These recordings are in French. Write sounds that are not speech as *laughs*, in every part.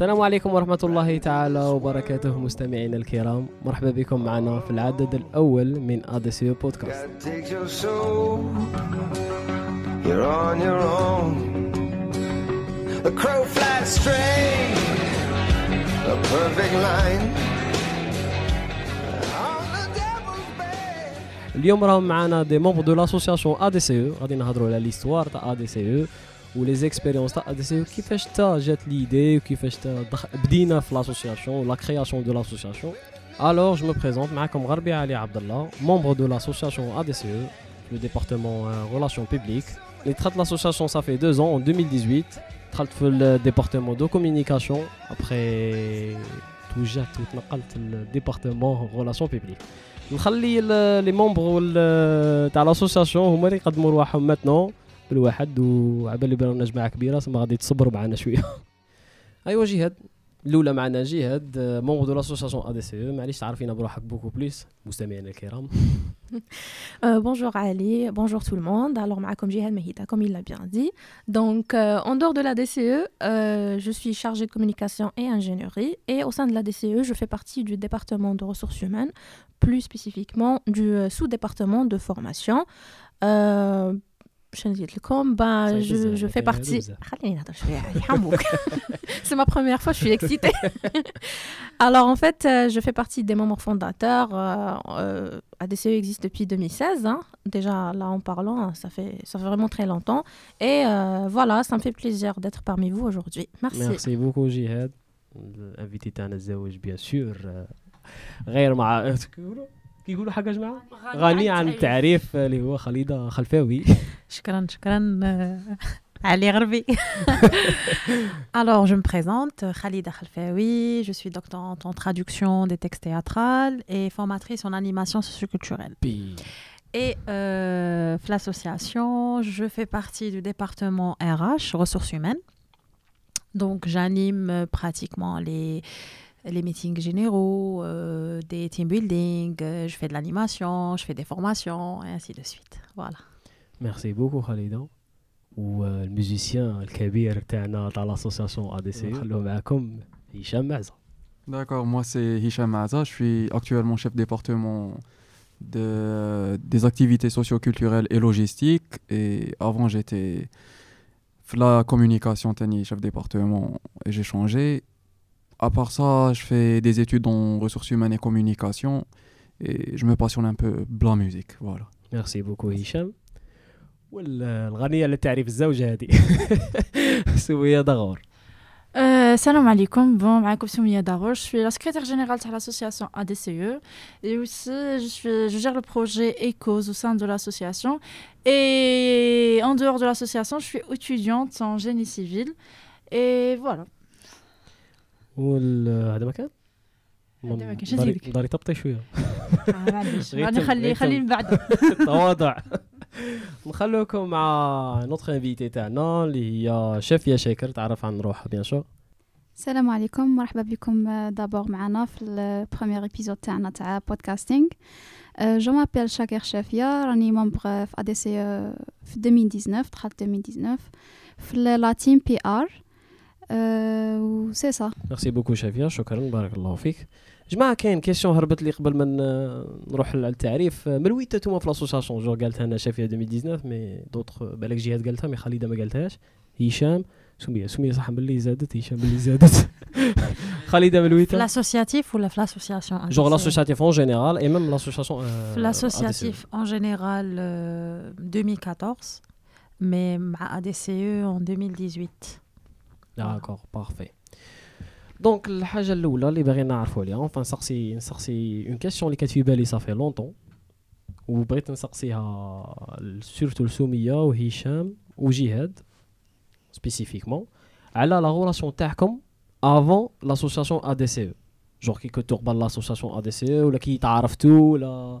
السلام عليكم ورحمة الله تعالى وبركاته مستمعينا الكرام. مرحبا بكم معنا في العدد الأول من أديسيو بودكاست اليوم راهم معنا دي موب دو لاسوسياسيون ا دي سي أو غادي نهضروا على ليستوار تاع ا دي سي أو زيكسبيريونس تاع ADCE كيفاش تا جات ليدي وكيفاش تا دخ... بدينا في لاسوسياسيون لا كرياسيون دو لاسوسياسيون Alors, je me présente, معكم غربي علي عبد الله, membre de l'association ADCE, le département euh, relations publiques. Les traite l'association, ça fait deux ans, en 2018. دخلت في le département de communication. Après, توجهت وتنقلت للديبارتمون relations publiques. نخلي ال- لي مومبر وال- تاع لاسوسياسيون هما اللي يقدموا رواحهم ماتنون بالواحد وعبالي بلا جماعه كبيره سما غادي تصبروا معنا شويه *laughs* ايوا جهاد الاولى معنا جهاد مومبر دو لاسوسياسيون ا دي سي او معليش تعرفينا بروحك بوكو بليس مستمعينا الكرام *laughs* Euh, bonjour Ali, bonjour tout le monde. Alors, comme Jihad Mehita, comme il l'a bien dit. Donc, euh, en dehors de la DCE, euh, je suis chargée de communication et ingénierie. Et au sein de la DCE, je fais partie du département de ressources humaines, plus spécifiquement du euh, sous-département de formation. Euh, je ne dis comme, bah, Ça je, يدز je عليك، fais هذا partie. بزاف. خليني نهضر شوية على يحموك. C'est ma première fois, je suis excitée. Alors en fait, euh, je fais partie des membres fondateurs. Euh, euh, ADCE existe depuis 2016. hein. Déjà là en parlant, ça fait, ça fait vraiment très longtemps. Et euh, voilà, ça me fait plaisir d'être parmi vous aujourd'hui. Merci. ميرسي بوكو جهاد الانفيتي تاعنا الزواج بيان سور غير مع كيقولوا كيقولوا حاجه يا جماعه غني عن التعريف اللي هو خليده خلفاوي *laughs* شكرا شكرا آه، *laughs* علي غربي *laughs* Alors, je me présente, Khalida Khalfaoui, je suis doctorante en traduction des textes théâtrales et formatrice en animation socioculturelle. بي Et euh, l'association, je fais partie du département RH, ressources humaines. Donc, j'anime euh, pratiquement les, les meetings généraux, euh, des team building, euh, je fais de l'animation, je fais des formations, et ainsi de suite. Voilà. Merci beaucoup, Khalida. Ou euh, le musicien, le kabir, dans l'association ADC, Hicham Maza. D'accord, moi c'est Hicham Maza, je suis actuellement chef département de, des activités socio-culturelles et logistiques. Et avant, j'étais la communication, chef département, et j'ai changé À part ça, je fais des études en ressources humaines et communication. Et je me passionne un peu de la musique, voilà. ميرسي بوكو هشام والغنية للتعريف *laughs* الزوجة هذه سوية دغور Euh, salam alaikum, bon, معاكم Soumia Daro, je suis la secrétaire générale de l'association ADCE et aussi je, suis, je gère le projet ECOS au sein de l'association et en dehors de l'association je suis étudiante en génie civil et voilà. وال هذا ما كان هذا ما كان، شو غير غادي تم- نخلي غير خلي تم. من بعد *laughs* تواضع. *laughs* نخلوكم مع نوتخ انفيتي تاعنا اللي هي شافية شاكر. تعرف عن روحها بيان سور السلام عليكم. مرحبا بكم دابور معنا في البروميير ايبيزود تاعنا تاع بودكاستينغ جو مابيل شاكر شافيا راني ممبر في ا دي سي في 2019 دخلت 2019 في لا تيم بي ار و سي سا ميرسي بوكو شافية شكرا بارك الله فيك جماعة كاين كيسيون هربت لي قبل ما ن- نروح للتعريف من وين نتوما في لاسوسياسيون جو قالتها انا شافية 2019 مي دوطخ بالك جهاد قالتها مي خالده ما قالتهاش هشام سمية سمية صح باللي زادت هشام باللي *laughs* زادت خالده من وين L'associatif ou la l'association جوغ ADCE? لاسوسياتيف اون جينيرال اي ميم لاسوسياسيون L'associatif en général euh, 2014, mais à ADCE en 2018. D'accord, parfait. Donc, la chose l'oula, les barrières n'arrivent pas. Hein. Enfin, c'est une question qui a été belle ça fait longtemps. Ou brit euh, surtout le Soumiya ou Hicham ou Jihad spécifiquement. Elle a la relation TACOM avant l'association ADCE. Genre, qui que tu l'association ADCE ou là qui t'arrive tout, là.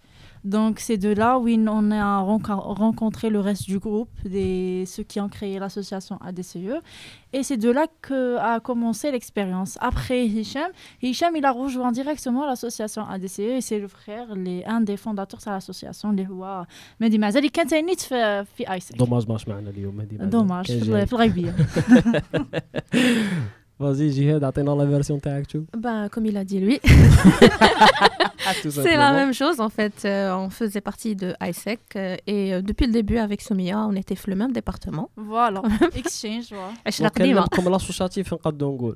Donc c'est de là où on a rencontré le reste du groupe, des, ceux qui ont créé l'association ADCE. Et c'est de là que a commencé l'expérience. Après Hicham, Hicham il a rejoint directement l'association ADCE et c'est le frère, les, un des fondateurs de l'association اللي هو مهدي معزة كان تانيت في في ايسك. دوماج ماش معنا اليوم مهدي دوماج في *laughs* الغيبية. *laughs* Vas-y, Jihad, attends la version tactile. Bah, comme il a dit lui. *laughs* c'est la même chose en fait. Euh, on faisait partie de ISEC euh, et euh, depuis le début avec Soumia, on était le même département. Voilà, exchange. Voilà. Hein. Comme l'associatif, on peut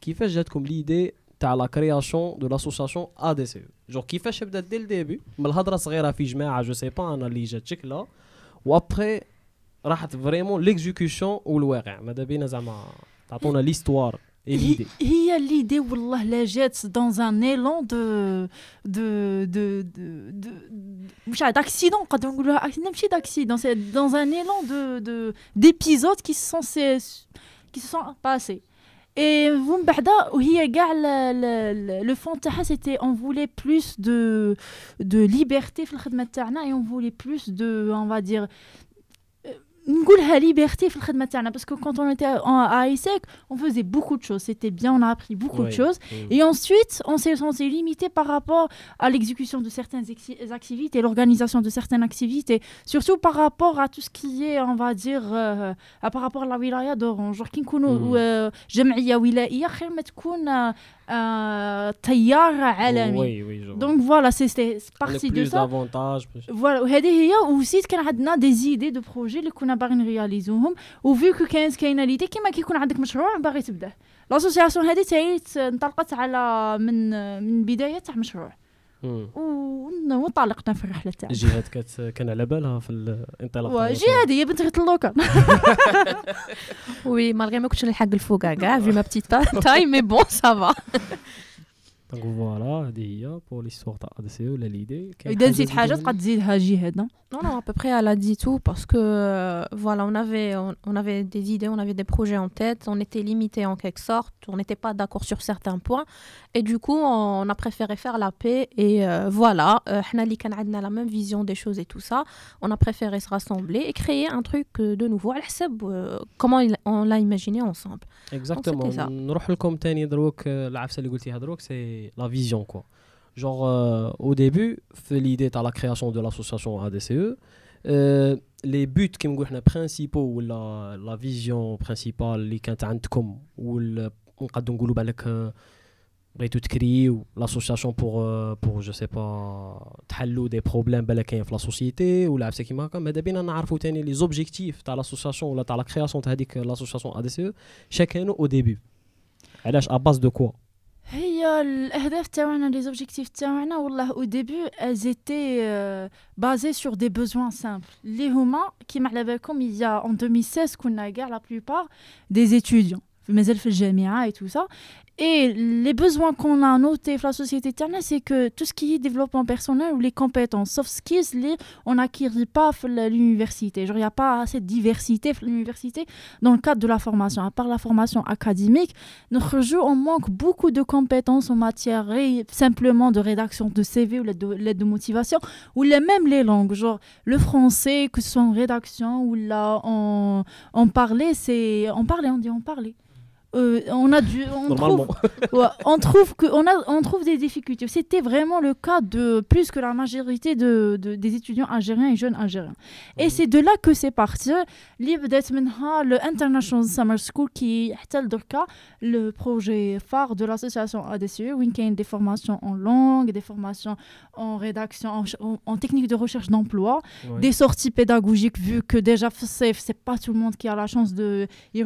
كيفاش جاتكم ليدي تاع لا كرياسيون دو لاسوسياسيون ا دي سي جور كيفاش بدات دي الديبي من الهضره صغيره في جماعه جو سي با انا اللي جات شكلها وابخي راحت فريمون ليكزيكسيون والواقع ماذا بينا زعما تعطونا ليستوار اي ليدي هي l'idée والله لا جات dans un élan de de de de de مش عارف d'accident نقدر نقولها ac- ماشي d'accident c'est dans un élan de de d'épisodes qui se sont se- qui se sont passés Et vous me gars le fond de c'était on voulait plus de de liberté et on voulait plus de on va dire la liberté parce que quand on était à ISEC, on faisait beaucoup de choses. C'était bien, on a appris beaucoup de choses. Mm. Et ensuite, on s'est limité par rapport à l'exécution de certaines activités, l'organisation de certaines activités, surtout par rapport à tout ce qui est, on va dire, euh, par rapport à la wilaya d'Orange. Genre, qui mm. euh, تيار oui, دونك فوالا سي سي بارتي دو سا فوالا وهذه هي aussi كان عندنا دي زيدي دو بروجي اللي كنا باغيين نرياليزوهم وفي كو كانت كاينة ليدي كيما كيكون عندك مشروع باغي تبداه لاسوسياسيون هذه تاهي انطلقت على من من بدايه تاع مشروع وانطلقنا في الرحله تاعنا جهاد كانت كان على بالها في الانطلاق تاع جي هذه هي بنت غير اللوكال Oui, malgré ما كنتش نلحق الفوق كاع *laughs* vu ma petite ta- taille mais bon ça va. *laughs* دونك فوالا هذه هي بور ليستوار تاع ادسي ولا ليدي كاين اذا نسيت حاجه جديدة تقدر تزيدها جهاد non Non, non, à peu près, elle a dit tout parce que euh, voilà, on avait, on, on avait des idées, on avait des projets en tête, on était limité en quelque sorte, Et du coup, on a préféré faire la paix. Et euh, voilà, euh, Hanali euh, on a la même vision des choses et tout ça. On a préféré se rassembler et créer un truc euh, de nouveau. Euh, comment on l'a imaginé ensemble. Exactement. C'est la vision. quoi. Genre, euh, au début, l'idée à la création de l'association ADCE. les buts qui principaux ou la, la vision principale qui est ou le, بغيتو تكريو لاسوسياسيون بور بور جو سي با تحلوا دي بروبليم بالك كاين في لا سوسيتي ولا عفسه كيما هكا ماذا بينا نعرفوا تاني لي زوبجيكتيف تاع لاسوسياسيون ولا تاع لا كرياسيون تاع هذيك لاسوسياسيون ا دي سي او شا كانوا او ديبي علاش اباز دو كوا هي الاهداف تاعنا لي زوبجيكتيف تاعنا والله او ديبي ازيتي بازي سور دي بوزوان سامبل اللي هما كيما على بالكم يا ان 2016 كنا كاع لا بلوبار دي étudiants مازال في الجامعه et tout ça et les besoins qu'on a notés dans la société terne, c'est que tout ce qui est développement personnel ou les compétences, soft skills, les, on n'acquérit pas l'université. Il n'y a pas assez de diversité à l'université dans le cadre de la formation. À part la formation académique, notre jeu, on manque beaucoup de compétences en matière simplement de rédaction de CV ou de, de motivation, ou les, même les langues, genre le français, que ce soit en rédaction ou là en, en parler, c'est en parler, on dit en parler. Euh, on a du, on trouve, on trouve que, on a, on trouve des difficultés. C'était vraiment le cas de plus que la majorité de, des étudiants algériens et jeunes algériens. Et mhm. c'est de là que c'est parti. le International Summer School qui est le projet phare de l'association ADCE, où il y a des formations en langue, des formations en rédaction, en, en technique de recherche d'emploi, des sorties pédagogiques vu que déjà c'est pas tout le monde qui a la chance de y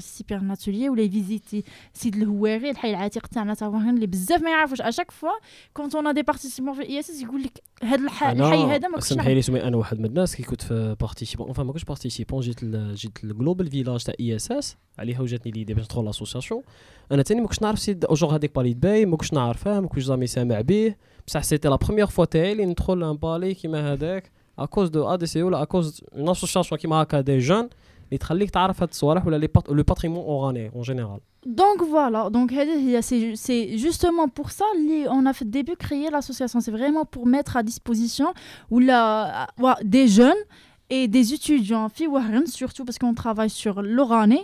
يبارتيسيبي ان اتولي ولا يفيزيتي سيد الهواري الحي العتيق تاعنا تا وين اللي بزاف ما يعرفوش. اشاك فوا كونت اون دي بارتيسيبون في الاي إس إس يقول لك هذا الح- الحي هذا ما كنتش سمحي. لي سمي أنا واحد من الناس كي كنت في بارتيسيبون ما كنتش بارتيسيبون جيت ل... جيت الجلوبال فيلاج تاع إي إس إس عليها وجاتني ليدي باش ندخل لاسوسياسيون أنا تاني ما كنتش نعرف سيد اوجور هذيك بالي باي ما كنتش نعرفه ما كنتش زامي سامع به. بصح سيتي لا بروميير فوا تاعي اللي ندخل ان بالي كيما هذاك اكوز دو ا دي سي ولا اكوز اون اسوسياسيون كيما هكا دي جون اللي تخليك تعرف هاد الصوالح ولا لي بات... لو باتريمون اوراني اون جينيرال Donc voilà, donc هذه هي- c'est c'est justement pour ça اللي on a fait au début créer l'association, c'est vraiment pour mettre à disposition ou la, ouais, des jeunes et des étudiants, filles ou rien, surtout parce qu'on travaille sur l'orané,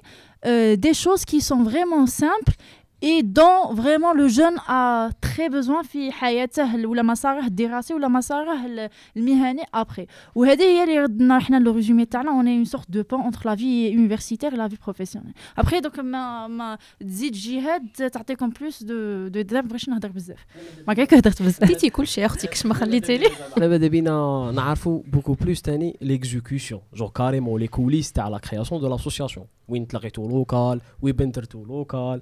euh, des choses qui sont vraiment simples et dont vraiment le jeune a très besoin في حياته ولا مساره الدراسي ولا مساره ال- المهني après وهذه هي اللي ردنا احنا لو ريزومي تاعنا on est une sorte de pont entre la vie universitaire et la vie professionnelle après donc ما ما تزيد جهاد تعطيكم بلوس دو دو دابا بغيتش نهضر بزاف ما كاين هضرت بزاف ديتي كل شيء اختي كش ما خليتي لي انا ماذا بينا نعرفوا بوكو بلوس تاني ليكزيكسيون جور كاريمون لي كوليس تاع لا كرياسيون دو لاسوسياسيون وين تلاقيتو لوكال وين بنترتو لوكال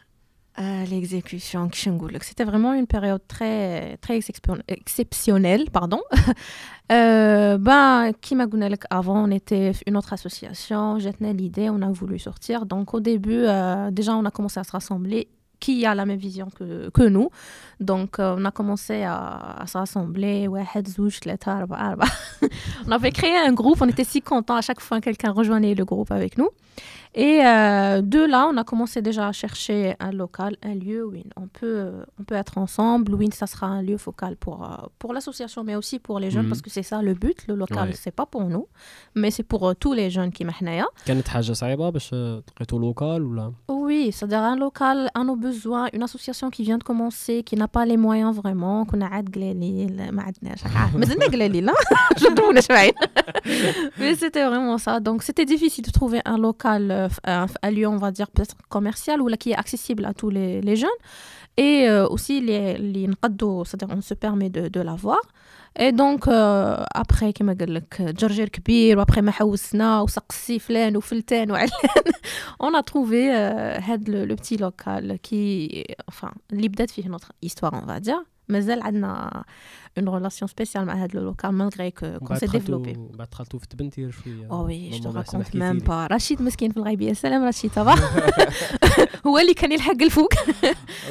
à l'exécution C'était vraiment une période très, très exceptionnelle. Pardon. *laughs* Euh, ben, Kim avant, on était une autre association. J'étais l'idée, on a voulu sortir. Donc, au début, euh, déjà, on a commencé à se rassembler qui a la même vision que, que nous. Donc, euh, on a commencé à, à se rassembler. *laughs* on avait créé un groupe. On était si contents à chaque fois que quelqu'un rejoignait le groupe avec nous. Et euh, de là, on a commencé déjà à chercher un local, un lieu où on peut, on peut être ensemble. Où ça sera un lieu focal pour, euh, pour l'association, mais aussi pour les jeunes, mhm. parce que c'est ça le but. Le local, ouais. c'est pas pour nous, mais c'est pour euh, tous les jeunes qui m'ahnaya. Bah, local ou là? Oui, c'est-à-dire un local à nos besoins, une association qui vient de commencer, qui n'a pas les moyens vraiment, qu'on a hâte *laughs* *laughs* *laughs* Mais c'était vraiment ça. Donc c'était difficile de trouver un local euh, f- un, un lieu on va dire peut-être commercial ou là qui est accessible à tous les, les jeunes et euh, aussi les, les نقدو c'est-à-dire on se permet de, de l'avoir et donc euh, après كما قال لك جرجير كبير وابخي ما حوسنا وسقسي فلان وفلتان وعلان on a trouvé euh, had le, le petit local qui enfin اللي بدات فيه notre histoire on va dire مازال عندنا اون غولاسيون سبيسيال مع هذا لوكال مالغري كو كون سي ديفلوبي بعد دخلتو في تبنتير شوية أو وي جو راكونت ميم با رشيد مسكين في الغيبية. سلام رشيد صباح هو اللي كان يلحق الفوق.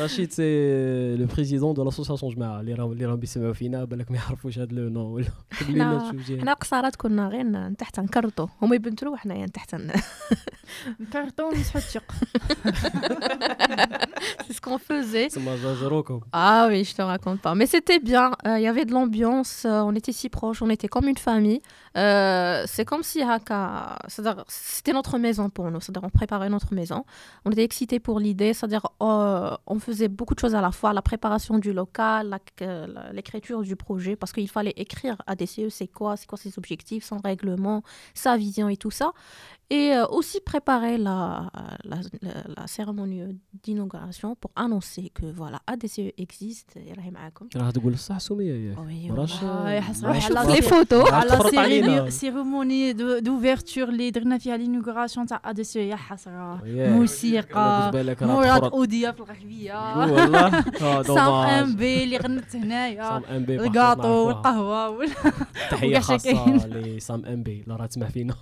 رشيد سي لو بريزيدون دو لاسوسياسيون جماعة اللي راهم اللي راهم بيسمعوا فينا بالك ما يعرفوش هذا لو نو. ولا حنا *laughs* قصارات كنا غير تحت نكرطو هما يبنترو وحنايا تحت نكرطو ونسحو الشق *laughs* *laughs* *laughs* c'est ce qu'on faisait. Ah oui, je te raconte pas. Mais c'était bien. Euh, il y avait de l'ambiance. Euh, on était si proches. On était comme une famille. Euh, c'est comme si Haka, c'était notre maison pour nous, c'est-à-dire on préparait notre maison, on était excités pour l'idée, c'est-à-dire euh, on faisait beaucoup de choses à la fois, la préparation du local, euh, l'écriture du projet, parce qu'il fallait écrire à DCE c'est quoi, c'est quoi ses objectifs, son règlement, sa vision et tout ça, et euh, aussi préparer la, la, cérémonie d'inauguration pour annoncer que voilà, ADCE existe. Oui, les photos, علينا سيرموني دوفيرتور اللي درنا فيها لينوغوراسيون تاع ا دي سي يا حسره موسيقى مراد اوديا في الغربيه والله سام ام بي اللي غنت هنايا الكاطو والقهوه تحيه خاصه لسام ام بي لا راه تسمع فينا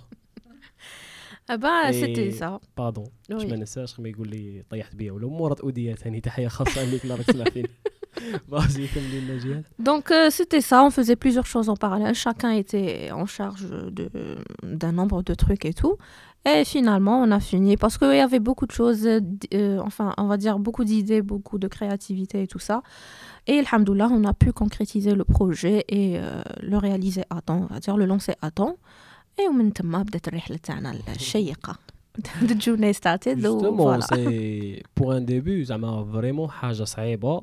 با سيتي سا بادون باش ما ننساش ما يقول لي طيحت بيا ولا مراد اوديا ثاني تحيه خاصه ليك لا راه تسمع فينا *laughs* فازي كملي لنا جهاد Donc euh, c'était ça, on faisait plusieurs choses en parallèle, chacun était en charge de- d'un nombre de trucs et tout. Et finalement, on a fini parce qu'il y avait beaucoup de choses, euh, d- euh, enfin, on va dire beaucoup d'idées, beaucoup de créativité et tout ça. Et alhamdoulilah, on a pu concrétiser le projet et euh, le réaliser à temps, on va dire le lancer à temps. Et ومن تما بدات الرحلة تاعنا الشيقة. *laughs* *laughs* The journey started. و جوستومون voilà. سي بور ان ديبي زعما فريمون حاجه صعيبه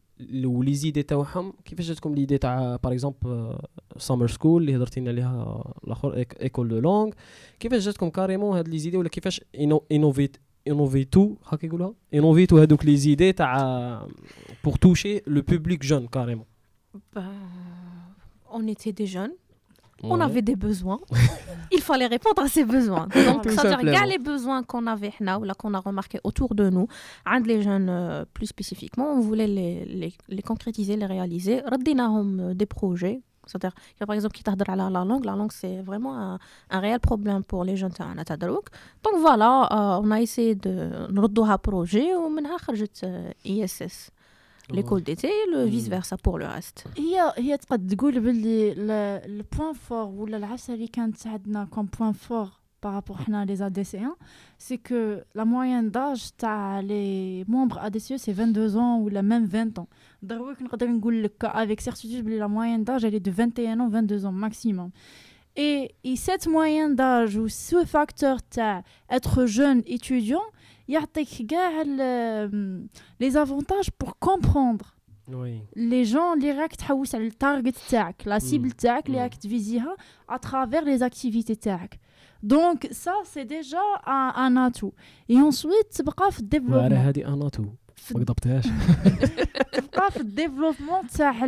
ولي زيدي تاعهم كيفاش جاتكم ليدي تاع باغ اكزومبل سامر سكول اللي هضرتي لنا عليها الاخر ايكول دو لونغ كيفاش جاتكم كاريمون هاد لي زيدي ولا كيفاش انوفيت انوفيتو هكا يقولها انوفيتو هادوك لي زيدي تاع بور توشي لو بوبليك جون كاريمون Bah, on était des jeunes. on avait des besoins. Il fallait répondre à ces besoins. Donc, c'est-à-dire, il y a les besoins qu'on avait, là, qu'on a remarqué autour de nous, entre les jeunes plus spécifiquement, on voulait les, concrétiser, les réaliser. Radinahom des projets. C'est-à-dire, par exemple, qui à la, la langue, la langue, c'est vraiment un, réel problème pour les jeunes à Donc voilà, on a essayé de nous un projet, et on a ISS. l'école d'été, le Mm. vice-versa pour le reste. هي هي تقد تقول باللي البوان فور ولا العفسه اللي كانت عندنا كوم بوان فور بارابور حنا لي اديسيان سي كو لا موين داج تاع لي مومبر اديسيو سي 22 ans ولا ميم 20 ans دروك نقدر نقول لك افيك سيرتيتود بلي لا موين داج elle est de 21 ans 22 ans maximum et, et cette moyenne d'âge ou ce facteur تاع être jeune étudiant يعطيك كاع ال- les avantages pour comprendre وي les gens اللي راك تحوس على التارجت تاعك لا سيبل مم. تاعك اللي مم. راك تفيزيها à travers les activités تاعك دونك ça c'est déjà un, un atout et ensuite تبقى في وعلى الديفلوبمون هادي اناتو في ما قضبتهاش تبقى في *laughs* الديفلوبمون تاع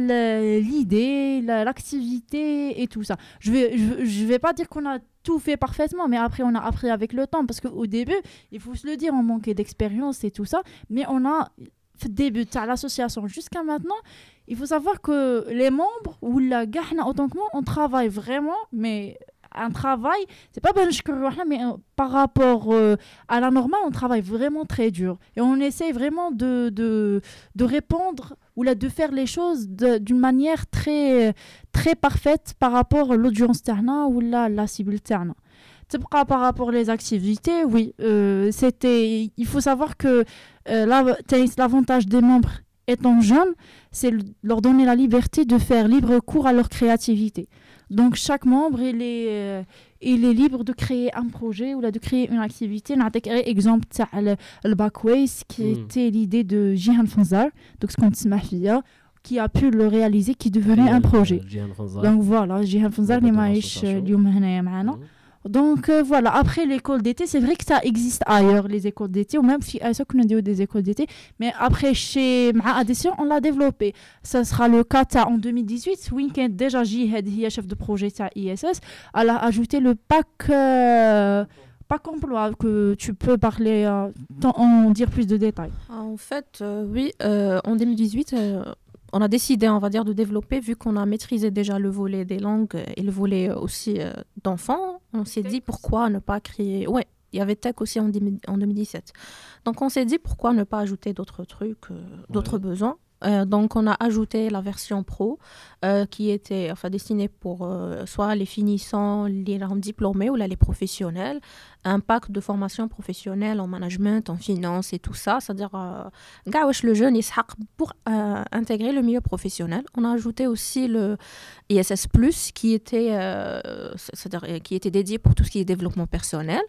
l'idée la- l'activité et tout ça je vais je, vais- je vais pas dire qu'on a tout fait parfaitement mais après on a appris avec le temps parce qu'au début il faut se le dire on manquait d'expérience et tout ça mais on a في الدébut تاع l'association jusqu'à maintenant il faut savoir que les membres ou la gahna autant que moi on travaille vraiment mais un travail, c'est pas ben mais euh, par rapport euh, à la normale, on travaille vraiment très dur. Et on essaye vraiment de, de, de répondre ou là, de faire les choses d'une manière très, très parfaite par rapport à l'audience terna ou là, la cible terna. Par rapport aux activités, oui, euh, c'était. Il faut savoir que euh, l'avantage des membres étant jeunes, c'est leur donner la liberté de faire libre cours à leur créativité. Donc chaque membre, euh, il est, libre de créer un projet ou de créer une activité. On Exemple, le Backways, qui était l'idée de Jihan Fanzar, donc ce qu'on dit qui a pu le réaliser, qui devenait un projet. Donc voilà, Jihan Fanzar, il m'a donc euh, voilà, après l'école d'été, c'est vrai que ça existe ailleurs, les écoles d'été, ou même si euh, nous des écoles d'été, mais après chez Ma on l'a développé. Ça sera le cas en 2018, Weekend déjà Jihad, chef de projet ça ISS, elle a ajouté le pack. Euh, pack emploi que tu peux parler, en dire plus de détails. En fait, oui, en 2018, on a décidé, on va dire, de développer, vu qu'on a maîtrisé déjà le volet des langues et le volet euh, aussi euh, d'enfants, on s'est dit pourquoi ne pas créer... Ouais, il y avait Tech aussi en, 10 en 2017. Donc on s'est dit pourquoi ne pas ajouter d'autres trucs, euh, d'autres besoins. Euh, donc on a ajouté la version pro euh, qui était enfin destinée pour euh, soit les finissants, les diplômés ou là, les professionnels un pack de formation professionnelle en management, en finance et tout ça. C'est-à-dire, le jeune, hack pour intégrer le milieu professionnel. On a ajouté aussi le ISS, qui était, c'est-à-dire, qui était dédié pour tout ce qui est développement personnel.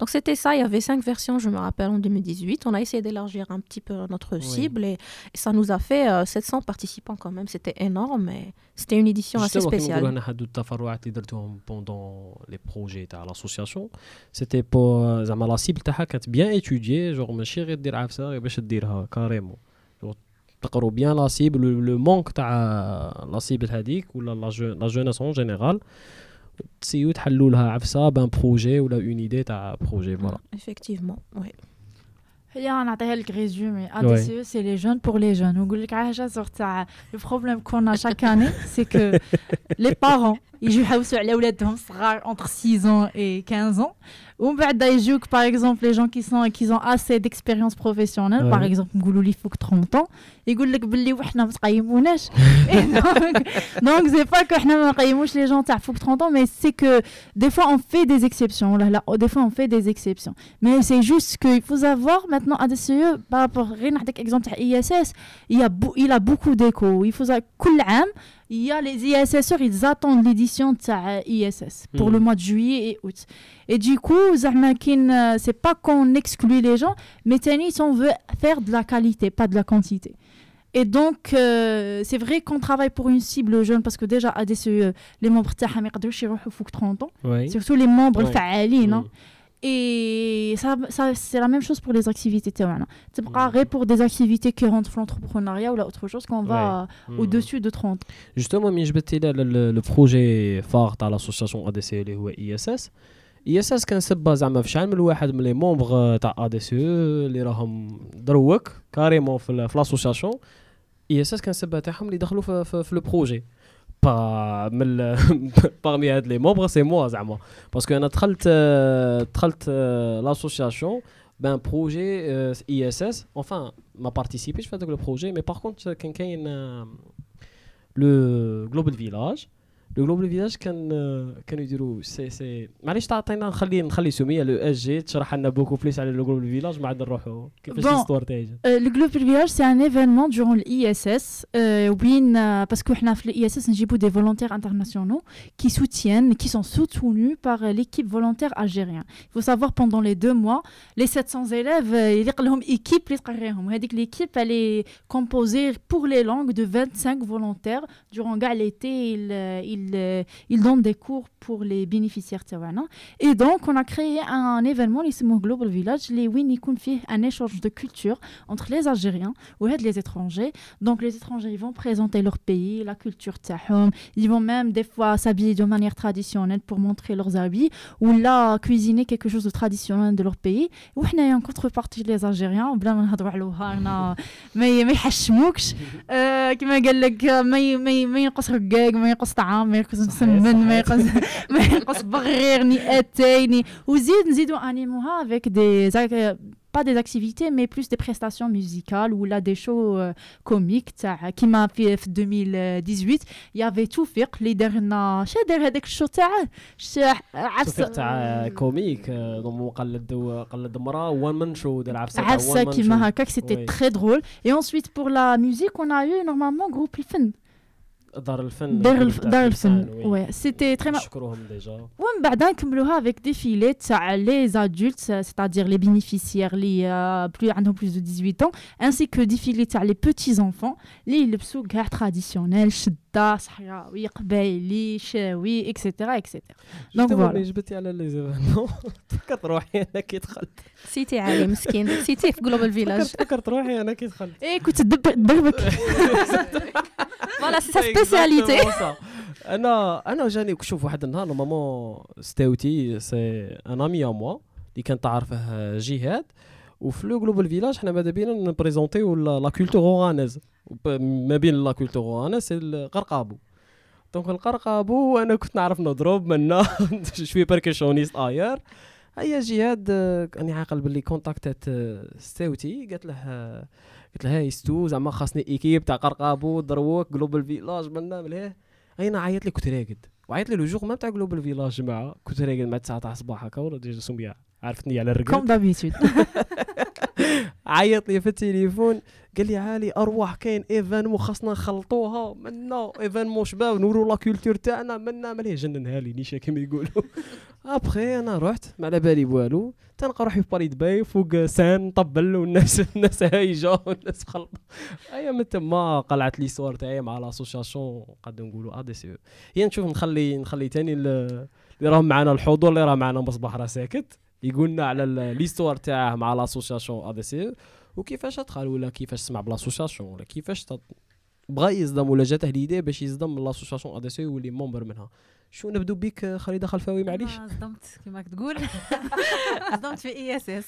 Donc c'était ça, il y avait cinq versions, je me rappelle, en 2018. On a essayé d'élargir un petit peu notre Oui. cible et, et ça nous a fait euh, 700 participants quand même. C'était énorme, mais c'était une édition assez Justement, كيما نقولوا spéciale. هنا حدو التفرعات اللي درتوهم بوندون لي بروجي تاع لاسوسياسيون سيتي بو زعما لا سيبل تاعها كانت بيان ايتوديي جوغ ماشي غير دير عفسه غير باش ديرها كاريمون تقروا بيان لا سيبل لو مونك تاع لا سيبل هذيك ولا لا جو- لا جوناس اون جينيرال تسيو تحلوا لها عفسه بان بروجي ولا اون ايدي تاع بروجي فوالا Effectivement, oui. هي نعطيها لك ريزومي ADCE c'est les jeunes pour les jeunes ونقول لك حاجه صور تاع le problème qu'on a chaque année *laughs* c'est que les parents يجوا يحوسوا *laughs* على اولادهم صغار entre 6 ans et 15 ans ومن بعد يجوك par exemple les gens qui sont qui ont assez d'expérience professionnelle Ouais. par exemple نقولوا لي فوق 30 ans يقول لك باللي وحنا ما تقيموناش donc c'est pas que حنا ما نقيموش les gens تاع فوق 30 ans mais c'est que des fois on fait des exceptions là, là, des fois on fait des exceptions mais c'est juste qu'il faut savoir maintenant ADCE par rapport غير نعطيك exemple تاع ISS il y a beau- il a beaucoup d'écho il faut savoir كل عام il y a les ISSeurs ils attendent l'édition تاع ISS pour Mhm. le mois de juillet et août et du coup زعما كاين euh, euh, c'est pas qu'on exclut les gens, mais on veut faire de la qualité, pas de la quantité. Et donc, euh, c'est vrai qu'on travaille pour une cible jeune parce que déjà, à euh, les membres de faut 30 ans, surtout les membres oui. Hein. Et ça, ça c'est la même chose pour les activités. Hein. C'est pareil pour des activités qui rentrent dans l'entrepreneuriat ou là, autre chose qu'on va au-dessus hmm. de 30. Justement, mais je le, le projet phare de l'association ADC et ISS. اللي هو اي اس اس اي اس اس كان سبا زعما في شحال من واحد من لي مومبغ تاع ا دي سي اللي راهم دروك كاريمون في ال- في لاسوسياسيون اي اس اس كان سبا تاعهم اللي دخلوا في, في, في لو بروجي *laughs* با من باغمي هاد لي مومبغ سي موا زعما باسكو انا دخلت آه، دخلت آه، لاسوسياسيون بان بروجي اي اس اس انفان ما بارتيسيبيش في هذاك لو بروجي مي باغ كونت كان كاين آه، لو جلوبال فيلاج لو جلوبال فيلاج كان كانوا يديروا سي سي معليش تعطينا نخلي نخلي سميه لو اس جي تشرح لنا بوكو بليس على لو جلوبال فيلاج ما عاد نروحوا كيفاش Bon. الستوار تاعي Euh, le Global Village, c'est un événement durant l'ISS. Euh, oui, euh, parce que l'ISS, nous des volontaires internationaux qui soutiennent, qui sont soutenus par euh, l'équipe volontaire algérienne. Il faut savoir, pendant les deux mois, les 700 élèves, euh, il y a une équipe, l'équipe, elle est composée pour les langues de 25 volontaires. Durant gars, l'été, ils, euh, ils, euh, ils donnent des cours pour les bénéficiaires. taouana. Et donc, on a créé un événement, les Global Village, les Win, fait un échange de culture entre les Algériens ou les étrangers. Donc les étrangers, ils vont présenter leur pays, la culture tahom. Ils vont même des fois s'habiller de manière traditionnelle pour montrer leurs habits ou là cuisiner quelque chose de traditionnel de leur pays. Ou il y a en contrepartie les Algériens, بلا ما نهضروا علوها أنا ما ما يحشموكش آه، كما قال لك آه، ما ي- ما ي- ما ينقص رقاق ما ينقص طعام ما ينقص مسمن ما ينقص ما ينقص بغير ني اتاي ني وزيد نزيدوا انيموها avec des ac- pas des activités mais plus des prestations musicales ou là des shows euh, comiques تاع كيما في في 2018 il y avait توفيق اللي دار لنا شا دار هذاك الشو تاعه شا عفسه توفيق تاع كوميك آه، ضم قلد قلد مرا وان مان شو دار عفسه تاع عفسه one man show. كيما هكاك c'était Oui. très drôle et ensuite pour la musique on a eu normalement groupe الفن Ouais, c'était très mal. avec des filets, les adultes, c'est-à-dire les bénéficiaires, les euh, plus, plus de 18 ans, ainsi que des filets, les petits-enfants, les traditionnels, traditionnels شده صحراوي قبايلي شاوي donc جوستومون voilà ملي جبتي على لي زيفينمون فكرت روحي أنا كي دخلت سيتي عالي مسكين سيتي في جلوبال فيلاج فكرت روحي أنا كي دخلت إيه كنت تدربك فوالا سي سا سبيسياليتي. أنا أنا جاني شوف واحد النهار نورمالمون ستاوتي سي ان امي ا موا اللي كان تعرفه جهاد. وفي لو جلوبال فيلاج حنا ماذا بينا نبريزونتيو لا كولتور غانيز ما بين لا كولتور غانيز سي القرقابو دونك القرقابو أنا كنت نعرف نضرب منا شوية بيركشونيست اير هيا جهاد راني عاقل باللي كونتاكتات ستاوتي قالت له قلت لها هاي ستو زعما خاصني ايكيب تاع قرقابو دروك جلوبال فيلاج منا مليه أنا عيط لي كنت راقد وعيط لي لو جوغ مام تاع جلوبال فيلاج جماعة كنت راقد مع 9 تاع الصباح هكا ولا ديجا سميه عرفتني على الرقد comme d'habitude عيط لي في التليفون قال لي عالي أرواح كاين ايفينمون خاصنا نخلطوها منا ايفينمون شباب نورو لا كولتور تاعنا منا ماليه جننها لي نيشا كيما يقولوا. *laughs* ابخي أنا رحت ما على بالي والو. تنلقى روحي في باريد باي فوق سان نطبل والناس *laughs* الناس هايجة والناس مخلطه ايا من تما قلعت لي صور تاعي مع لاسوسياسيون قد نقولوا ا دي سي هي نشوف نخلي نخلي تاني ال- اللي راهم معنا الحضور اللي راه معنا مصباح راه ساكت. يقولنا على ليستوار تاعه مع لاسوسياسيون ا دي سي وكيفاش دخل ولا كيفاش سمع بلاسوسياسيون ولا كيفاش ت- بغى يصدم ولا جاته ليدي باش يصدم لاسوسياسيون ا دي سي ويولي مومبر منها. شو نبدو بيك آه، خالده خلفاوي؟ معليش. صدمت كما تقول *laughs* صدمت في إي إس إس.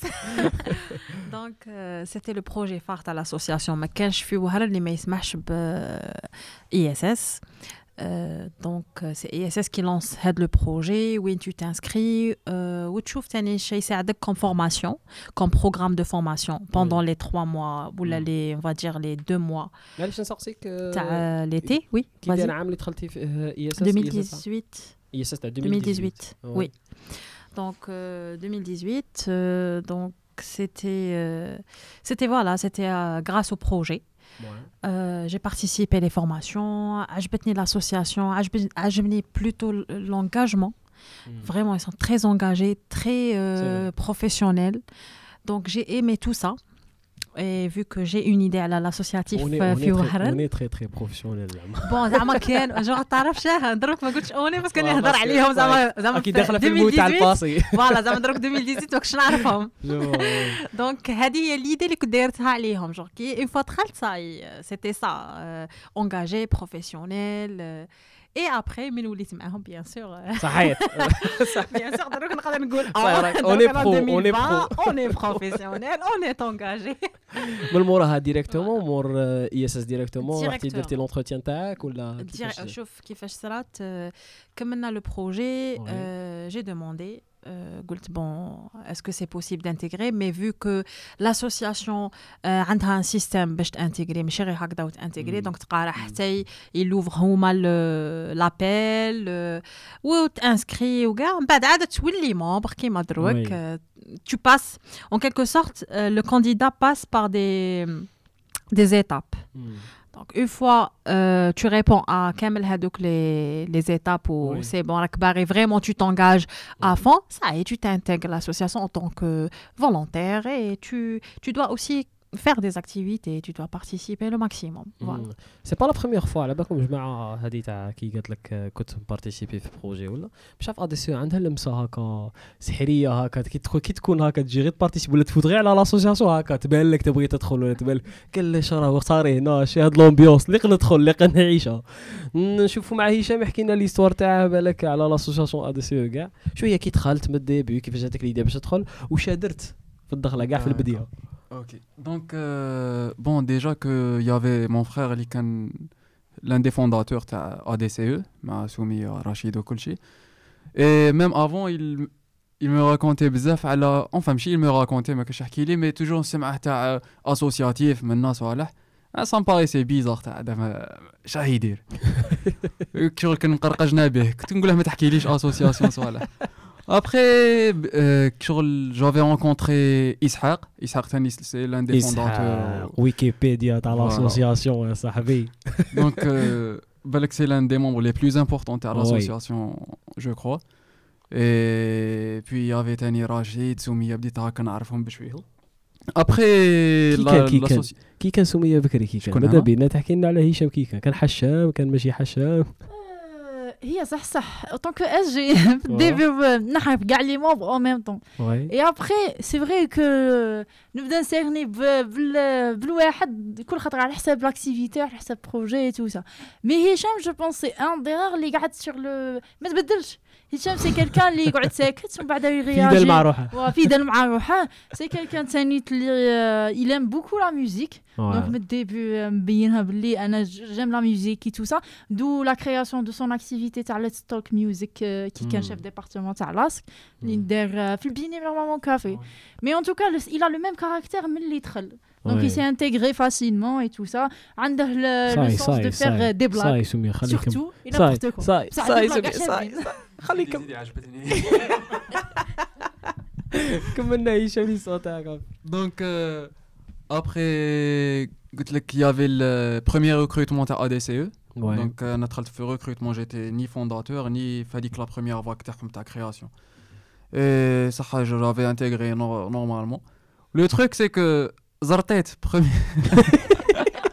دونك سيتي لو بروجي فار تاع لاسوسياسيون ما كانش في وهر اللي ما يسمحش ب إي إس إس. Euh, donc euh, c'est ISS qui lance le projet. Où tu t'inscris. Où tu trouves comme formation comme programme de formation pendant les trois mois ou les on va dire les deux mois. Euh, l'été? oui 2018 2018, oui. Donc euh, 2018 donc c'était c'était voilà c'était grâce au projet. Euh, j'ai participé à les formations, j'ai l'association, j'ai plutôt l'engagement. Hmm. Vraiment, ils sont très engagés, très euh, professionnels. Donc j'ai aimé tout ça. et vu que j'ai une idée à l'associatif On est, euh, on, في est très, وهران on est très très professionnel زعما *laughs* بون زعما كان جو تعرف شاه دروك ما قلتش اوني باسكو آه، نهضر باسكو- عليهم زعما زعما كي داخله في الموت تاع 2018 الباسي فوالا زعما دروك 2018 ماكش نعرفهم *laughs* جو، ouais. دونك هذه هي ليدي اللي كنت دايرتها عليهم جور كي اون فوا دخلت صاي سيتي سا اونجاجي بروفيسيونيل اي ابخي من وليت معاهم بيان سور *laughs* صحيت بيان سور دروك نقدر نقول صحيح راك. On est pro, on est pro. اون اي بروفيسيونيل اون اي انجاجي *laughs* من موراها ديريكتومون مور اي اس اس ديريكتومون رحتي Directement. درتي لونتروتيان تاعك ولا دير- كيفاش؟ شوف كيفاش صرات آه، كملنا لو بروجي Ouais. جي دوموندي euh, bon, est-ce que c'est possible d'intégrer? Mais vu que l'association euh, a un système pour intégrer, mais chérie, hakda ou intégrer, mm. donc mm. il ouvre euh, l'appel, euh, ou t'inscris ou gars, bah tu es les membres qui m'a euh, tu passes, en quelque sorte, le candidat passe par des des étapes. Mm donc, une fois euh, tu réponds à Kamel Hadouk les, les étapes où Oui. c'est bon, et vraiment tu t'engages à fond, ça y est, tu t'intègres à l'association en tant que volontaire et tu, tu dois aussi faire des activités, tu dois participer le maximum. Voilà. سي با لا بروميير فوا على بالكم جماعة هذه تاع كي قالت لك كنت بارتيسيبي في بروجي ولا مش عارف اديسيو عندها لمسه هكا سحريه هكا كي تدخل كي تكون هكا تجي غير تبارتيسيبي ولا تفوت غير على لاسوسياسيون هكا تبان لك تبغي تدخل ولا تبان لك قال لي راه صاري هنا شي هاد لومبيونس اللي ندخل اللي نعيشها نشوفوا مع هشام يحكي لنا ليستوار تاعه بالك على لاسوسياسيون اديسيو كاع شو هي كي دخلت من الديبي كيفاش جاتك ليدي باش تدخل وش درت في الدخله كاع في D'accord. البديه Ok. Donc, euh, bon, déjà qu'il y avait mon frère, Ali Khan, l'un des fondateurs de ADCE, m'a soumis à Rachid Okulchi. Et même avant, il, il me racontait بزاف على enfin ماشي il me racontait ما كنتش احكي لي mais toujours نسمعه تاع associatif من الناس صالح Ah, ça me paraissait bizarre تاع زعما شاه يدير شغل كان قرقجنا به كنت نقول له ما تحكيليش association صالح Après, euh, شغل j'avais rencontré Ishaq. Ishaq Tani, c'est l'un des fondateurs. إسحاق ويكيبيديا تاع Voilà. لاسوسياسيون يا صاحبي *laughs* Donc, euh, Balak, c'est l'un des membres les plus importants de Oui. l'association, je crois. Et puis, il y avait Tani Rachid, Soumia Bdita, qu'on a عرفهم بشويه. Après, Qui la- كان- qui كان؟ l'associ- كي كان سميه بكري كي كان شكون ماذا أنا؟ بينا تحكي لنا على هشام كي كان كان حشام كان ماشي حشام Euh, هي صح صح en tant que S j'ai في الديبي نعرف كاع لي مومبر en même temps وي et après c'est vrai que نبدا نسيرني ب- بال بالواحد كل خطره على حساب لاكتيفيتي على حساب بروجي et tout ça mais هشام جو بونس سي ان دي رار اللي قاعد سور لو ما تبدلش هشام سي كيلكان اللي يقعد ساكت ومن بعد في يرياجي مع روحه فيدال مع روحه سي كيلكان تاني اللي il aime beaucoup la musique Ouais. دونك من الديبي مبينها باللي انا جيم لا ميوزيك كي تو سا دو لا كرياسيون دو سون اكتيفيتي تاع ليتس توك ميوزيك كي كان Mm. شيف ديبارتمون تاع لاسك اللي Mm. ندير آه، في البيني نورمالمون كافي مي ان توكا il a le même caractère من اللي دخل دونك Ouais. il s'est intégré facilement et tout ça عنده le, le صاي sens صاي de faire صاي des blagues صاي سميه خليكم surtout et صاي n'importe quoi صاي بصح صاي des blagues سميه صاي عشان صاي. خليكم اللي عجبتني. كملنا هشام الصوت تاعك Donc, euh, après, قلت لك, il y avait le premier recrutement à ADCE. Ouais. Donc, euh, notre في recrutement, j'étais ni fondateur, ni فهاديك la première vague تاعهم تاع création. Et ça, je l'avais intégré no- normalement. Le truc, c'est que زرطيت premier *laughs*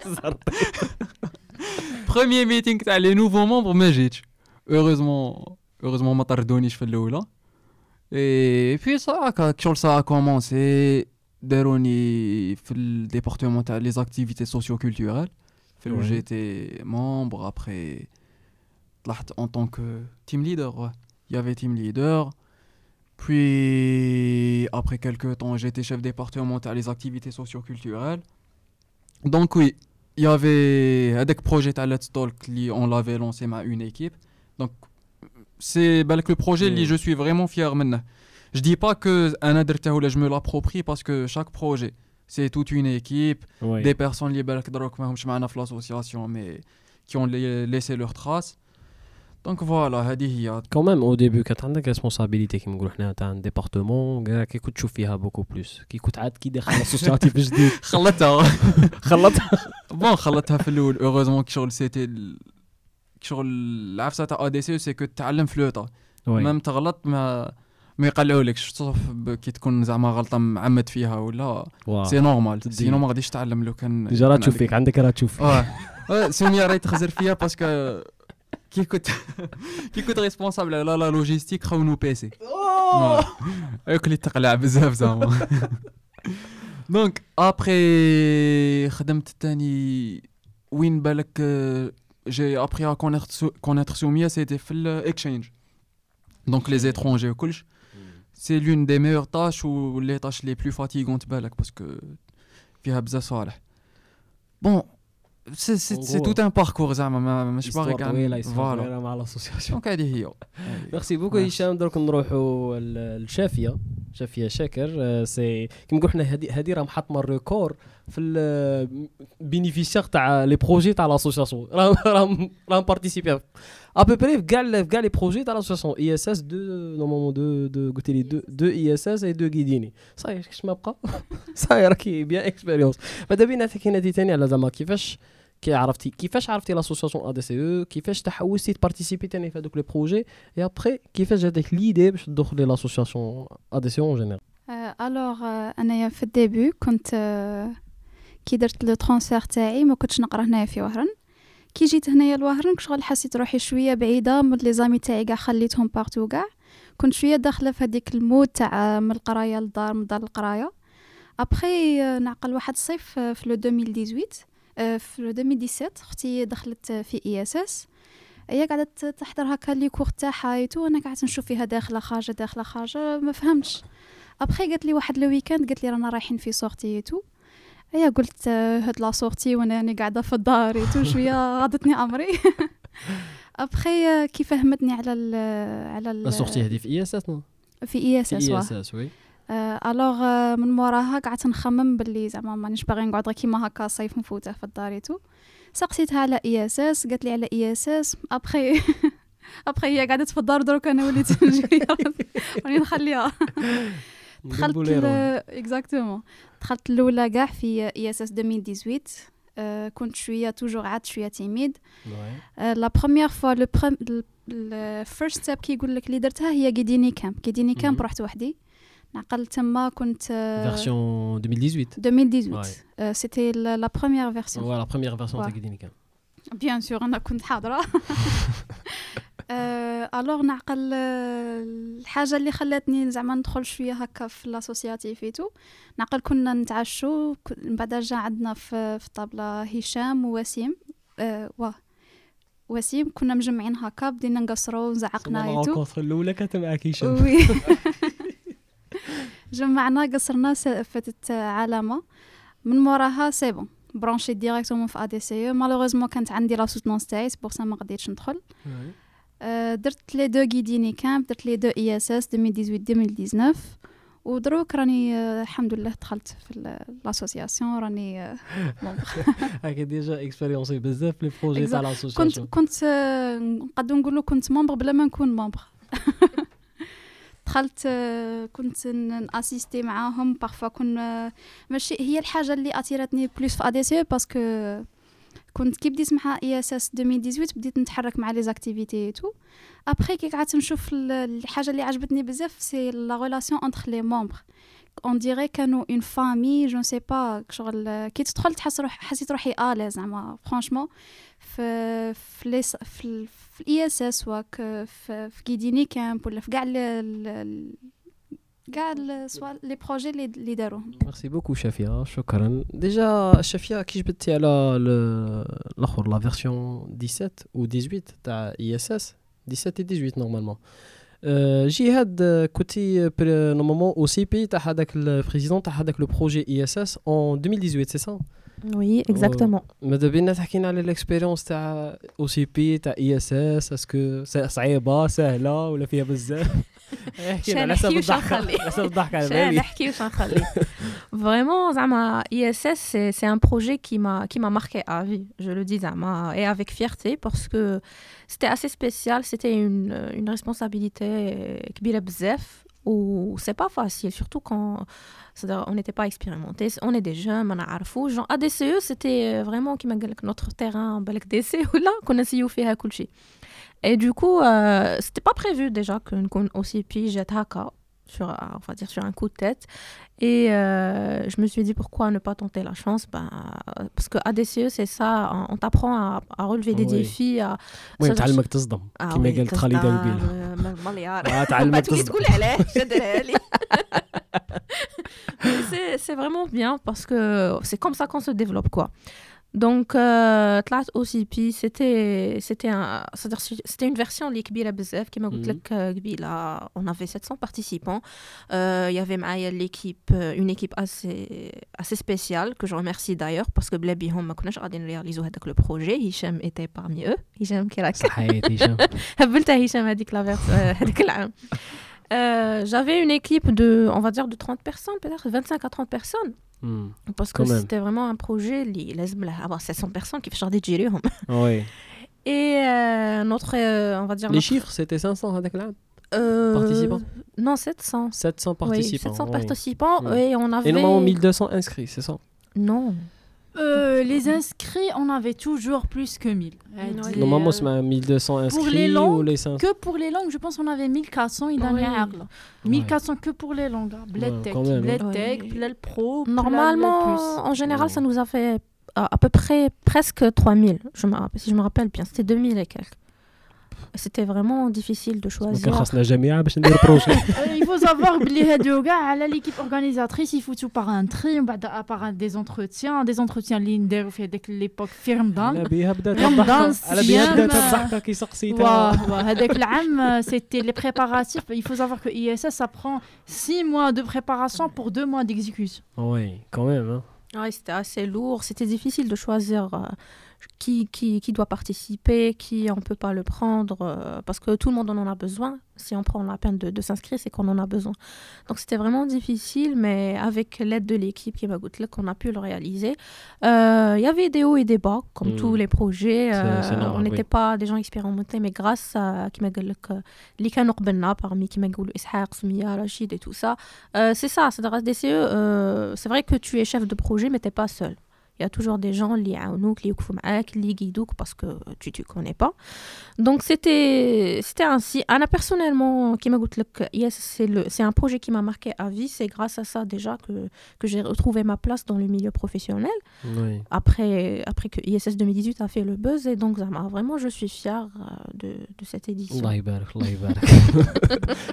*laughs* premier meeting تاع les nouveaux membres ما جيتش. Heureusement, heureusement ما طردونيش في الاولى. Et puis ça, quand شغل ça a commencé, داروني في الديبارتمون تاع لي زاكتيفيتي سوسيو كولتورال في Ouais. جيتي ممبر ابخي طلعت en tant que team leader ouais. il y avait team leader puis après quelques temps j'étais chef départemental les activités socio-culturelles donc oui il y avait هذاك projet تاع Let's Talk اللي on l'avait lancé مع une équipe donc c'est بالك le projet اللي Mm. je suis vraiment fier منه je dis pas que انا درته ولا je me l'approprie parce que chaque projet c'est toute une équipe Ouais. des personnes اللي بالك دروك ماهمش معنا في l'association mais qui ont la- laissé leurs traces donc voilà هذه هي Quand même, au début, كانت عندك responsabilité كيما نقولوا حنا تاع un département كاع كي كنت تشوف فيها beaucoup plus كي كنت عاد كي داخل السوسياتيف جديد خلطها خلطها بون خلطها في الاول heureusement كي شغل سيتي ال- كي شغل العفسة تاع ا دي سي كو تعلم فلوطه ميم تغلط ما ما يقلعولكش صوف كي تكون زعما غلطة معمد فيها ولا. سي نورمال. سينو ما غاديش تعلم لو كان ديجا راه تشوف فيك عندك راه تشوف آه. *laughs* آه، سمية راهي تخزر فيها باسكو كي كنت *laughs* كي كنت ريسبونسابل على لا لوجيستيك خونو بيسي هاك اللي تقلع بزاف زعما. *laughs* دونك ابخي خدمت تاني وين بالك؟ جي ابخي ا كونيتر سوميا سيتي في الاكشينج دونك لي زيترونجي وكلش سي لون دي ميور تاش و لي تاش لي بلو فاتيغونت بالك باسكو فيها بزاف صالح بون سي سي سي En gros, توت ان باركور زعما ما- ماشي باغي Histoire طويلة كاع histoire فوالا طويلة مع l'association دونك هذه هي ميرسي بوكو Merci. هشام درك نروحوا للشافيه شافيه شاكر آه، سي كيما نقول حنا هذه هذه راه محطمه الريكور في البينيفيسيير تاع لي بروجي تاع لاسوسياسيون راه *laughs* راه راه بارتيسيبي ا بو بري في كاع ال- في كاع لي بروجي تاع لاسوسياسيون اي اس اس دو نورمالمون دو دو قلت لي دو دو اي اس اس اي دو غيديني صاي كاش ما بقى صاي راكي بيان اكسبيريونس بعدا بينا حكينا تاني على زعما كيفاش كي عرفتي كيفاش عرفتي لاسوسياسيون ا دي سي او كيفاش تحوستي تبارتيسيبي تاني في هذوك لي بروجي اي ابخي كيفاش جاتك ليدي باش تدخلي لاسوسياسيون ا دي سي اون جينيرال الوغ انايا في الديبي كنت آه، كي درت لو ترونسفير تاعي ما كنتش نقرا هنايا في وهران. كي جيت هنايا لوهران شغل حسيت روحي شوية بعيدة من لي زامي تاعي كاع خليتهم بارتو كاع كنت شوية داخلة في هذيك المود تاع من القراية للدار من الدار للقرايه ابخي آه، نعقل واحد الصيف آه، في لو 2018 آه، في لو 2017 أختي دخلت في إي إس إس. هي قاعدة ت- تحضر هكا لي كور تاعها ايتو أنا قاعدة نشوف فيها داخلة خارجة داخلة خارجة ما فهمتش. ابخي قالت لي واحد لو ويكاند قالت لي رانا رايحين في سورتي تو هيا قلت آه، هاد لا سورتي وأنا يعني قاعدة في الدار *laughs* تو شوية غاضتني أمري. *laughs* أبخي آه، كي فهمتني على ال على ال لا سورتي هذه في إي إس إس؟ في إي إس في اس إي واه إس إس وي. الوغ من موراها قعدت نخمم باللي زعما مانيش باغي نقعد غير كيما هكا صيف نفوته في الدار تو. سقسيتها على إي إس إس قالت لي على إي إس إس. أبخي *laughs* أبخي هي قعدت في الدار دروك أنا وليت نجري راني نخليها. دخلت اكزاكتومون دخلت الاولى كاع في اي اس اس 2018 آه، كنت شويه توجور عاد شويه تيميد لا بروميير فوا لو الفيرست ستيب كي يقول لك اللي درتها هي كيديني كامب كيديني كامب مهم. رحت وحدي نعقل تما كنت آه، فيرسيون 2018 2018 آه، سيتي لا بروميير فيرسيون هو لا بروميير فيرسيون Ouais. تاع كيديني كان بيان سور انا كنت حاضره *laughs* الوغ نعقل الحاجة اللي خلاتني زعما ندخل شوية هكا في لاسوسياتيف ايتو نعقل كنا نتعشوا من بعد جا عندنا في في الطابله هشام ووسيم آه واه وسيم كنا مجمعين هكا بدينا نقصروا وزعقنا ايتو الاولى كانت معاك هشام جمعنا قصرنا فاتت علامه من موراها سي بون برونشي ديريكتومون في ا دي سي مالوغوزمون كانت عندي لا سوتونس تاعي بور سا ما قديتش ندخل درت لي دو غيديني كامب درت لي دو إي إس إس 2018 2019 ودروك راني آه، الحمد لله دخلت في لاسوسياسيون راني آه،. *laughs* هاكا ديجا اكسبيريونسي بزاف لي بروجي تاع كنت لاسوسياسيون كنت آه، نقدر نقولوا كنت ممبر بلا ما نكون ممبر *laughs* دخلت آه، كنت نأسيستي معاهم بارفوا كنا ماشي هي الحاجة اللي أثيرتني بلوس في ادي سي باسكو كنت كي بديت مع إي إس إس 2018 بديت نتحرك مع لي زاكتيفيتي تو ابخي كي قعدت نشوف ال- الحاجة اللي عجبتني بزاف سي لا ريلاسيون انتر لي ممبر اون ديري كانوا اون فامي جو سي با شغل كي تدخل تحس روح حسيت روحي اليز زعما فرانشمون في في في ال- في الاي اس اس واك في كيديني كامب ولا في كاع كاع ال- سوا لي بروجي اللي اللي داروهم ميرسي بوكو شافيا شكرا ديجا شافيا كي جبتي على ل- الاخر لا فيرسيون 17 و 18 تاع اي اس اس 17 و 18 نورمالمون أه، جهاد أه، كنتي بري- نورمالمون او سي بي تاع هذاك البريزيدون تاع هذاك لو بروجي اي اس اس اون 2018 سي سا Oui, exactement. ماذا بينا تحكينا على الاكسبيريونس تاع او سي بي تاع اي اس اس اسكو صعيبه سهله ولا فيها بزاف احكينا على حسب شنحكي وش الضحك نخلي. على حسب الضحك على شنو بالي نحكي وش نخلي Vraiment, Zama, ISS, c'est c'est un projet qui m'a qui m'a marqué à vie, je le dis Zama, et avec fierté parce que c'était assez spécial, c'était une, une responsabilité كبيرة بزاف ou c'est pas facile, surtout quand on n'était pas expérimenté, on est des jeunes, on a arfou. Genre, ADCE, c'était euh, vraiment notre terrain, balak DC, *laughs* là, qu'on a essayé de faire tout Et du coup, euh, c'était pas prévu déjà qu'on aussi pige à sur, euh, on va dire, sur un coup de tête. Et euh, je me suis dit pourquoi ne pas tenter la chance ben, Parce que ADCE, c'est ça, on, on t'apprend à, à relever des Oui. défis. À, المهم Ça, تعلمك تصدم Ah كيما oui, قالت خالد تصدم، قبيله آه، مليار آه، تعلمك بعد تولي تصدم تقول علاش شدها لي. *laughs* Mais c'est c'est vraiment bien parce que c'est comme ça qu'on se développe quoi. Donc, euh, OCP, c'était un, une version qui qui m'a dit mhm. on avait 700 participants. Euh, il y avait l'équipe, euh, une équipe assez, assez spéciale, que je remercie d'ailleurs, parce que Blabihom m'a connu, j'ai réalisé le projet. Hicham était parmi eux. Hicham qui est là. Hicham *laughs* a dit que la. Euh, *laughs* j'avais une équipe de, on va dire, de 30 personnes, peut-être 25 à 30 personnes. Mm. Parce que c'était vraiment un projet, les avoir 700 personnes qui faisaient des gilets. Oui. *laughs* Et euh, notre, euh, on va dire... Les chiffres, c'était 500 à hein, euh... Participants Non, 700. 700 participants. 700 participants oui. et on avait... Et normalement 1200 inscrits, c'est ça? Non. Euh, les inscrits, on avait toujours plus que 1000. Elle Ouais. dit, Normalement, euh, c'est 1200 inscrits les ou langues, les 500 que pour les langues, je pense qu'on avait 1400 il Oui. oui. 1400 que pour les langues. hein. Bled Ouais, Tech, quand même, Bled hein. Ouais. Bled Pro, Normalement, en général, Ouais. ça nous a fait à, à peu près presque 3000. Je me rappelle, si je me rappelle bien, c'était 2000 et quelques. C'était vraiment difficile de choisir. *laughs* Euh, il faut savoir que l'équipe organisatrice, il faut tout par un tri, bah, par des entretiens, des entretiens linéaires, dès l'époque firme dans. C'était les préparatifs. Il faut savoir que ISS, ça prend six mois de préparation pour deux mois d'exécution. Oui, quand même. Hein. Assez lourd. C'était difficile de choisir. Euh, qui, qui, qui, doit participer, qui on ne peut pas le prendre, euh, parce que tout le monde en a besoin. Si on prend la peine de, de s'inscrire, c'est qu'on en a besoin. Donc c'était vraiment difficile, mais avec l'aide de l'équipe qui m'a qu'on a pu le réaliser. Euh, il y avait des hauts et des bas, comme tous les projets. Euh, on n'était pas des gens expérimentés, mais grâce à Likan parmi Kimagoul, Ishaq, Soumia, Rachid et tout ça, c'est ça, c'est vrai que tu es chef de projet, mais tu n'es pas seul. Il y a toujours des gens qui يعاونوك, qui يوقفوا معاك, qui guidouك parce que tu ne connais pas. Donc c'était c'était ainsi. Anna personnellement, qui m'a yes, c'est le c'est un projet qui m'a marqué à vie. C'est grâce à ça déjà que que j'ai retrouvé ma place dans le milieu professionnel. Oui. Après après que ISS 2018 a fait le buzz et donc ça m'a- vraiment je suis fière euh, de de cette édition. الله يبارك الله يبارك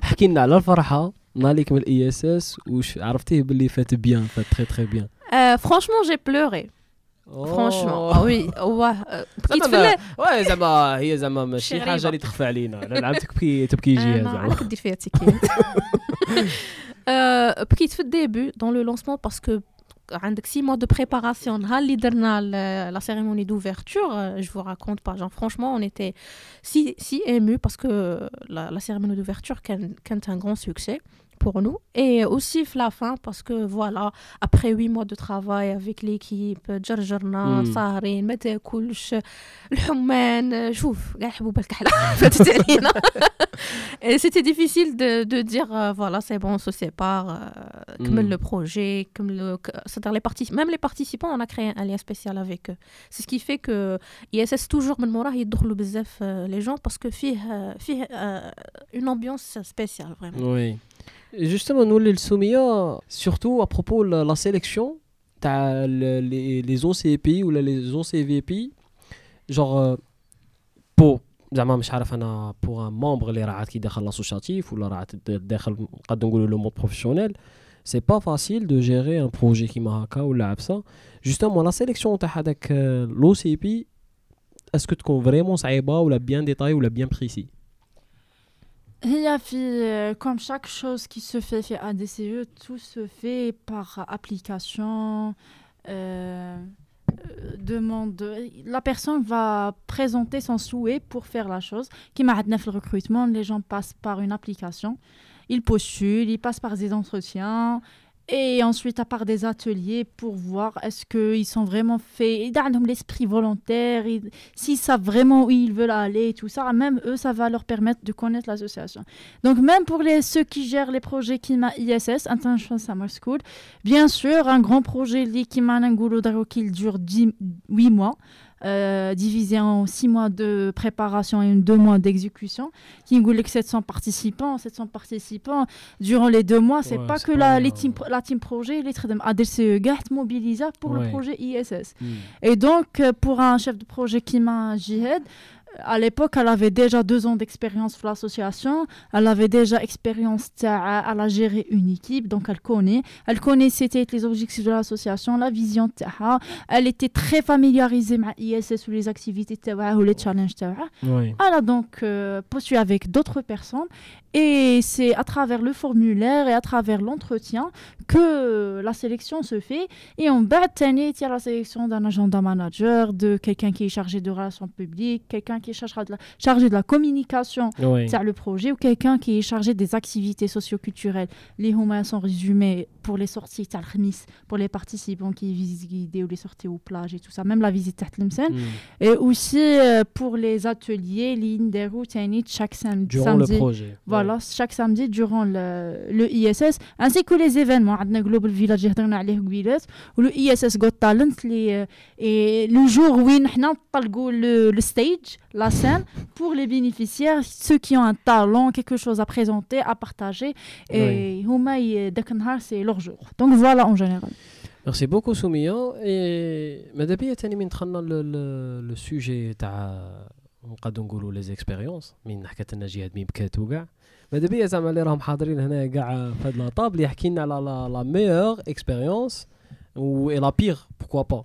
حكي لنا على الفرحه نهار من الاي اس اس وش عرفتيه باللي فات بيان فات تري تري بيان Euh, franchement, j'ai pleuré. Franchement, ah oui, ouais. euh, بكيت في الليل. واه زعما هي زعما ماشي شي حاجه غريبة. اللي تخفى علينا لا العام تبكي تبكي انا جهه زعما عارفه دير فيها تيكيت آه، بكيت في الديبي دون لو لونسمون باسكو عندك 6 mois de préparation نهار اللي درنا ل- la cérémonie d'ouverture euh, je vous raconte pas genre franchement on était si si ému parce que la, la cérémonie d'ouverture كان كانت un grand succès pour nous. Et aussi la fin, parce que voilà, après huit mois de travail avec l'équipe, Djarjarna, mm. Saharin, Mete Kulch, L'Humman, Chouf, Et c'était difficile de, de dire, euh, voilà, c'est bon, on se sépare, euh, comme hmm. le projet, comme le. ça les même les participants, on a créé un lien spécial avec eux. C'est ce qui fait que ISS, toujours, euh, les gens, parce que fait euh, une ambiance spéciale, vraiment. Oui Justement, nous, les Soumia, surtout à propos de la, la sélection, t'as le- les, les OCPI ou là, les OCVP, genre, euh, pour زعما مش عارف انا بوغ ان مومبر اللي راه عاد كي داخل لاسوسياتيف ولا راه عاد داخل نقدر نقولوا لو مود بروفيسيونيل سي با فاسيل دو جيري ان بروجي كيما هكا ولا عبسه جوستومون لا سيليكسيون تاع هذاك لو سي بي اسكو تكون فريمون صعيبه ولا بيان ديتاي ولا بيان بريسي il y a comme chaque chose qui se fait chez ADCE, tout se fait par application. euh, euh, demande la personne va présenter son souhait pour faire la chose qui m'a le recrutement les gens passent par une application ils postulent ils passent par des entretiens et ensuite à part des ateliers pour voir est-ce qu'ils sont vraiment faits. Ils donnent l'esprit volontaire ils- s'ils savent vraiment où ils veulent aller et tout ça même eux ça va leur permettre de connaître l'association. Donc même pour les, ceux qui gèrent les projets Kima ISS International Summer School Bien sûr, un grand projet qui dure 10 8 mois, euh, divisé en 6 mois de préparation et 2 mois d'exécution. Qui nous que 700 participants, 700 participants durant les 2 mois, c'est Ouais, pas que pas la, les team, la team projet, les traits ADCE GAT mobilisés pour Ouais. le projet ISS. Hmm. Et donc, euh, pour un chef de projet qui m'a Jihad, à l'époque, elle avait déjà deux ans d'expérience pour l'association. Elle avait déjà expérience à, à gérer une équipe, donc elle connaît. Elle connaît c'était les objectifs de l'association, la vision. Elle était très familiarisée avec ISS ou les activités ou les challenges. Elle a donc euh, poursuivi avec d'autres personnes. Et c'est à travers le formulaire et à travers l'entretien que la sélection se fait. Et on bat la sélection d'un agenda manager, de quelqu'un qui est chargé de relations publiques, quelqu'un qui est chargé de la, communication oui. le projet ou quelqu'un qui est chargé des activités socioculturelles. Les humains sont résumés pour les sorties pour les participants qui visitent guidées ou les sorties aux plages et tout ça, même la visite à mm. Et aussi euh, pour les ateliers, lignes des routes, chaque samedi. Durant le projet. Voilà, chaque samedi durant le, ISS, ainsi que les événements. On Global Village, ou le ISS Got Talent, les, euh, et le jour où nous le, le stage, la scène pour les bénéficiaires, ceux qui ont un talent, quelque chose à présenter, à partager. Et هما ي- داك النهار c'est leur jour. Donc voilà en général. ميرسي بوكو سمية اي ماذا بيا تاني من دخلنا لو سوجي تاع نقدر نقولوا لي زيكسبيريونس من حكات لنا جهاد مين بكاتو كاع ماذا بيا زعما اللي راهم حاضرين هنا كاع في هاد لاطابل يحكي لنا على لا لا ميور اكسبيريونس و اي لا بيغ بوكوا با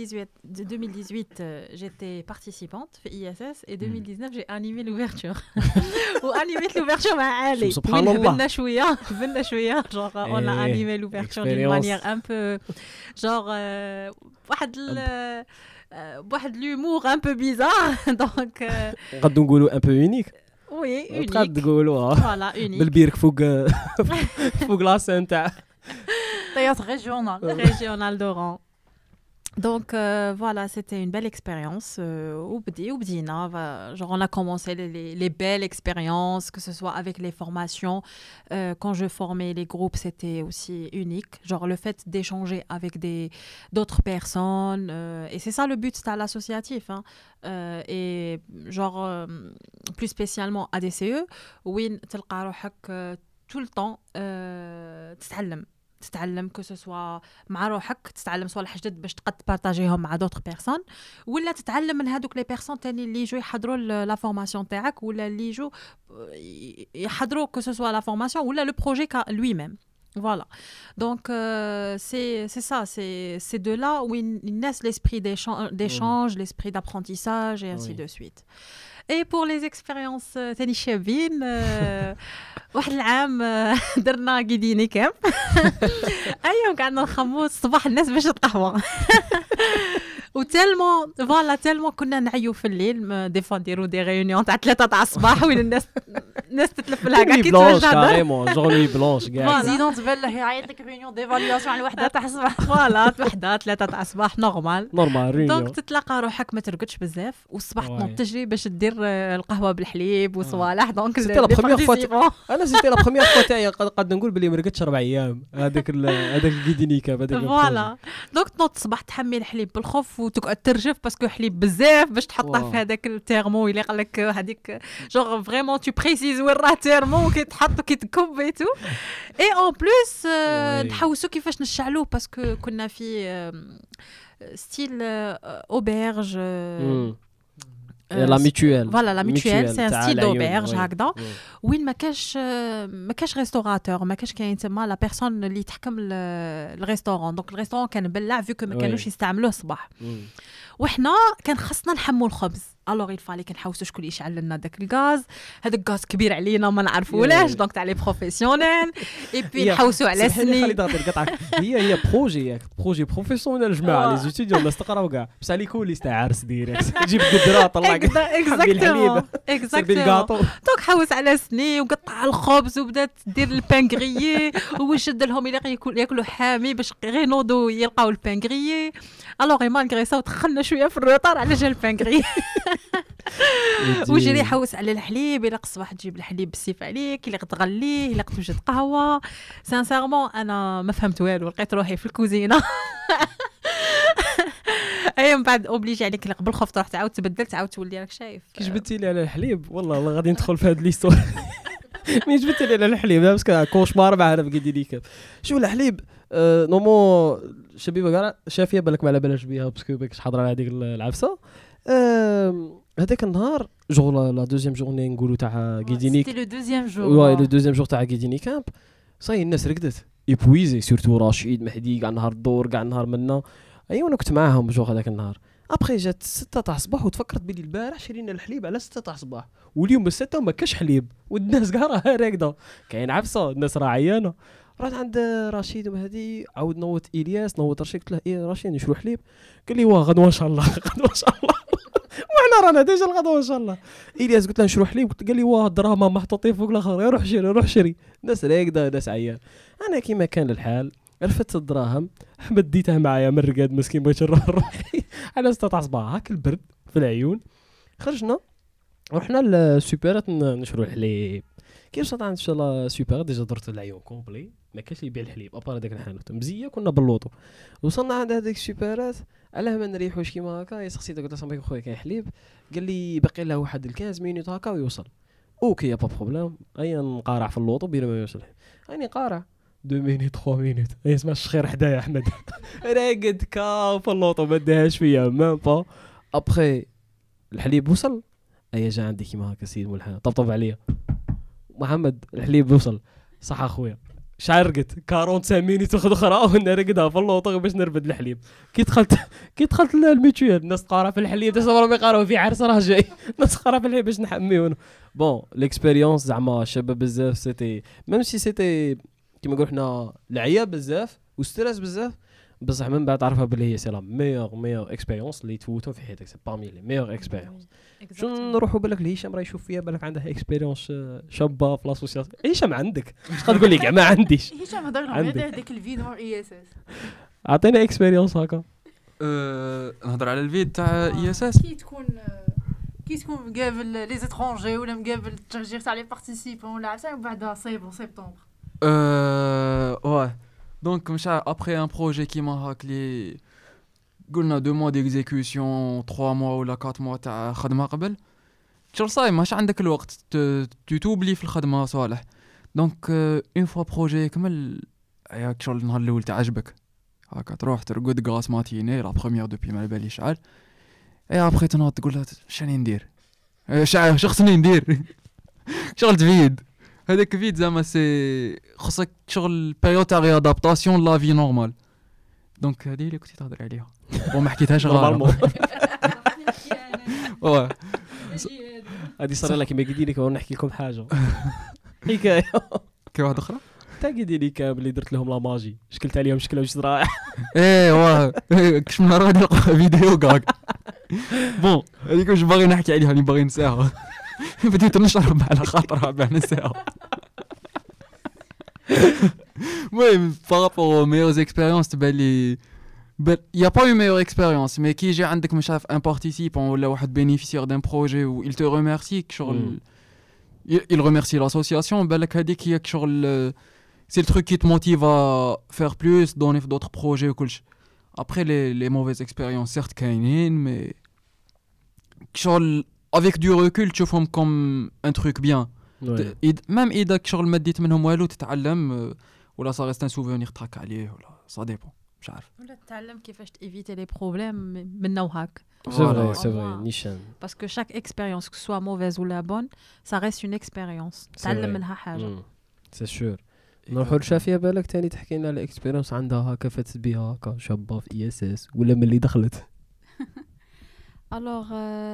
2018, 2018 euh, j'étais participante ISS et 2019 j'ai animé l'ouverture. *laughs* Ou animé l'ouverture, bah, allez, *laughs* genre on a animé l'ouverture d'une manière un peu genre euh, de euh, l'humour un peu bizarre. *laughs* Donc un peu unique. Oui, unique. Voilà, unique. D'ailleurs, régional, régional d'Oran. Donc euh, voilà, c'était une belle expérience. Euh, genre on a commencé les, belles expériences, que ce soit avec les formations. Euh, quand je formais les groupes, c'était aussi unique. Genre le fait d'échanger avec d'autres personnes. Euh, et c'est ça le but, c'est à l'associatif. Hein. Et genre, plus spécialement ADCE, oui, tout le temps, تتعلم تتعلم كو سوا مع روحك تتعلم صوالح جدد باش تقد تبارطاجيهم مع دوطخ بيرسون ولا تتعلم من هذوك لي بيرسون تاني اللي يجوا يحضروا ال- لا فورماسيون تاعك ولا اللي يجوا ي- يحضروا كو سوا لا فورماسيون ولا لو بروجي لوي ميم Voilà. Donc, euh, c'est c'est ça. C'est c'est de là où il il naît l'esprit d'échange, d'échange, l'esprit d'apprentissage et ainsi Oui. de suite. اي بور لي زيكسبيريونس ثاني شابين آه، *laughs* واحد العام آه، *laughs* درنا كيديني كام *laughs* ايوا قعدنا نخمو الصباح الناس باش القهوة. وتالمون فوالا تالمون كنا نعيو في الليل دي فوا نديرو دي ريونيون تاع ثلاثة تاع الصباح وين الناس الناس تتلف لها كاع كي بلونش كاريمون جورني بلونش كاع البريزيدون تبان له يعيط لك ريونيون ديفالياسيون على وحده تاع الصباح فوالا وحدة ثلاثة تاع الصباح نورمال نورمال دونك تتلقى روحك ما ترقدش بزاف والصباح. تنوض تجري باش دير آه، القهوة بالحليب وصوالح دونك les première fois participants. *laughs* أنا سيتي لا بروميير فوا تاعي قد قد نقول بلي ما رقدتش أربع أيام. هذاك ال- هذاك الكيديني كاب هذاك فوالا. دونك تنوض الصباح تحمي الحليب بالخف وتقعد ترجف باسكو حليب بزاف باش تحطه. في هذاك التيرمو اللي قال لك هذيك جونغ فريمون تو بريسيز وين راه تيرمو كي تحط كي تكب اي تو اي اون بلوس. نحوسو كيفاش نشعلوه باسكو كنا في ستيل اوبرج مم. لا ميتويل فوالا لا ميتويل سي ان ستيل وي. هكذا. وين ما كاش ما كاش ريستوراتور ما كاش كاين تما لا بيرسون اللي تحكم ال- الريستورون دونك الريستورون كان بلع فيكو ما. كانوش يستعملوه الصباح مم. وحنا كان خصنا نحمو الخبز الوغ يفالي كنحوسو شكون يشعل لنا داك الغاز هذاك الغاز كبير علينا ما نعرفولاش. دونك تاع لي بروفيسيونيل اي بي هي- نحوسو على سني هي هي بروجي ياك بروجي بروفيسيونيل جماعة. لي زيتيديون الناس تقراو كاع بصح لي كوليس تاع عرس ديريكت جيب قدره طلع اكزاكتومون بالكاطو دونك حوس على سني وقطع الخبز وبدات دير البانغريي وشد لهم إلى ياكل ياكلوا حامي باش غير ينوضوا يلقاو البانغريي الوغ مالغري سا دخلنا شوية في الروطار على جال البانغري *laughs* وجري حوس على الحليب إلى الصباح تجيب الحليب بالسيف عليك إلى تغليه إلى توجد قهوة. سانسيرمون أنا ما فهمت والو لقيت روحي في الكوزينة. *laughs* أي من بعد أوبليجي عليك بالخوف تروح تعاود تبدل تعاود تولي راك شايف. كي جبتي لي على الحليب والله والله غادي ندخل في هاد ليستوار *laughs* مين جبتي لي على الحليب؟ لا باسكو كوشمار معنا في قيدي ليك. شو الحليب آه، نورمون شبيبة كاع شافية بالك ما على بالهاش بيها باسكو باكش حاضره على هذيك العفسة. هذاك النهار جور لا دوزيام جورني نقولوا تاع قيدينيك C'était le deuxième jour. واي لو دوزيام جور تاع قيديني كامب صاي الناس رقدت. ايبويزي سورتو رشيد مهدي كاع نهار الدور كاع نهار منا. أيوا أنا كنت معاهم جور هذاك النهار. ابخي جات 6 تاع الصباح وتفكرت بلي البارح شرينا الحليب على 6 تاع الصباح. واليوم الستة ما كاش حليب. والناس كاع راها راقدة. كاين عفسة الناس راه عيانه رحت عند رشيد ومهدي عاود نوت إلياس نوت رشيد قلت له إيه رشيد نشرو حليب؟ قال لي واه غدوة إن شاء الله *laughs* غدوة إن شاء الله. *laughs* وحنا رانا ديجا الغدوه إن شاء الله. إلياس قلت له نشرو حليب قال لي واه الدراهم محطوطين فوق الآخر روح شري روح شري. ناس راقده ناس عيان. أنا كيما كان الحال رفدت الدراهم مديتها معايا من الرقاد مسكين بغيت نروح روحي *laughs* على 6 تاع الصباح هاك البرد في العيون. خرجنا رحنا للسوبرات نشرو الحليب كيف عند إن شاء الله سوبر ديجا درت العيون كومبلي. ما كانش يبيع الحليب أبار هذاك الحانوت مزيه كنا باللوطو. وصلنا عند هذيك السوبرات علاه ما نريحوش كيما هكا سقسيت قلت له صاحبي خويا كاين حليب. قال لي باقي له واحد ال 15 مينوت هكا ويوصل. أوكي با بروبليم. أيا نقارع في اللوطو بين ما يوصل. هاني قارع. دو مينيت 3 مينيت. اي اسمع الشخير حدايا أحمد. *laughs* راقد كا في اللوطو ما داهاش فيا مام با ابخي الحليب وصل. أيا جا عندي كيما هكا سيد ملحان طبطب عليا. محمد الحليب وصل. صح أخويا. رقدت 45 مينيت واخد أخرى وأنا رقدها في اللوطو باش نربد الحليب. كي دخلت كي دخلت الميتويال الناس تقارع في الحليب دابا راهم يقراو في عرس راه جاي. *laughs* الناس تقارع في الحليب باش نحميو بون ليكسبيريونس زعما شابة بزاف سيتي ميم سي سيتي كيما نقول حنا العيا بزاف وستريس بزاف بصح من بعد تعرفها بلي هي سي لا ميور ميور إكسبيريونس اللي تفوتو في حياتك سي بارمي لي ميور اكسبيريونس شو نروحوا بالك لهشام راه يشوف فيا بالك عندها اكسبيريونس شابة في لاسوسياسيون هشام عندك؟ اش غتقول لي كاع؟ ما عنديش. *laughs* هشام هضر لهم. هذا هذاك الفيد مور إي إس إس. عطينا اكسبيريونس هكا. أه، نهضر على الفيد تاع إي إس إس؟ كي تكون كي تكون مقابل لي زيترونجي ولا مقابل التشجير تاع لي بارتيسيبون ولا عرفتي من بعدها سيبون سبتمبر. Euh, ouais. Donc, comme ça, après un projet qui m'a raclé, قلنا deux mois d'exécution, trois mois ولا quatre mois تاع خدمة قبل شغل صاي ماش عندك الوقت. تو توبلي في الخدمة صالح. دونك اون فوا بروجي يكمل ياك شغل النهار الأول تعجبك هاكا تروح ترقد غاس ماتيني لا بروميير دوبي ما بالي شحال اي ابخي تنوض تقول لها شاني ندير؟ إيه، شع- شو خصني ندير؟ *laughs* شغل تفيد هذاك فيد زعما سي خصك شغل بيريود تاع ريادابتاسيون لا في نورمال دونك هذه اللي كنتي تهضر عليها وما حكيتهاش غير واه هادي صار لها كيما قلت لك نحكي لكم حاجة. *laughs* حكاية. كاين واحدة أخرى؟ تا قلت لي كامل اللي درت لهم لا ماجي. شكلت عليهم شكلة واش رائع *laughs* إيه واه. كش من نهار فيديو كاع *laughs* بون هذيك واش باغي نحكي عليها اللي باغي نساها. بديت نشرب على خاطرها بين الساعة المهم بارابور ميور اكسبيريونس تبان لي يا با اون ميور اكسبيريونس مي كي يجي عندك مش عارف ان بارتيسيبون ولا واحد بينيفيسيير دان بروجي و il te remercie شغل il remercie l'association بالك هذيك هي شغل c'est le truc qui te motive à faire plus donner d'autres projets وكلشي après les les mauvaises expériences certes كاينين mais شغل avec du recul تشوفهم truc bien Ouais. إد- ميم اذا شغل ما ديت منهم والو تتعلم ولا صا ريست ان سوفونير تراك عليه ولا سا ديبون مش عارف ولا تتعلم كيفاش تيفيتي لي بروبليم منا وهاك C'est vrai, c'est vrai. Nishan. parce que chaque expérience que ce soit mauvaise ou la bonne ça reste une expérience vrai. تعلم منها حاجة Mm. C'est sûr. نروحوا لشافيه بالك تاني تحكي لنا على اكسبيرينس عندها هكا فاتت بها هكا شابه في إي إس إس ولا ملي دخلت الوغ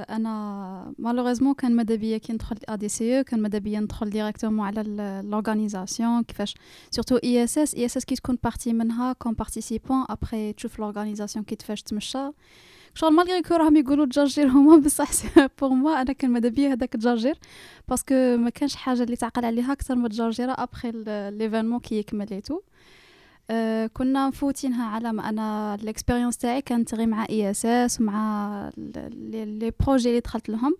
أنا مالوغيزمون كان ماذا بيا كي ندخل ا دي سي كان ماذا بيا ندخل ديريكتومون على لورغانيزاسيون كيفاش سورتو اي اس اس اي اس اس كي تكون بارتي منها كوم بارتيسيبون ابري تشوف لورغانيزاسيون كيفاش تمشى شغل مالغري كو راهم يقولوا تجرجير هما بصح بور موا أنا كان ماذا بيا هذاك تجرجير باسكو ما كانش حاجة اللي تعقل عليها أكثر من تجرجيره ابري ليفينمون كي يكمل اي تو آه، كنا مفوتينها على ما أنا الاكسبيريونس تاعي كانت غير مع إي إس إس ومع لي بروجي اللي دخلت لهم.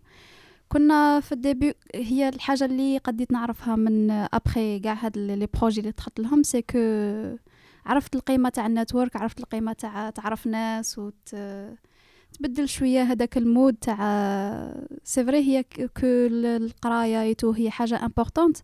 كنا في الديبي هي الحاجة اللي قديت نعرفها من ابخي كاع هاد لي بروجي اللي دخلت لهم سي كو عرفت القيمة تاع النتورك عرفت القيمة تاع تعرف ناس وت تبدل شوية هذاك المود تاع سي فري هي كو القراية هي حاجة امبورطونت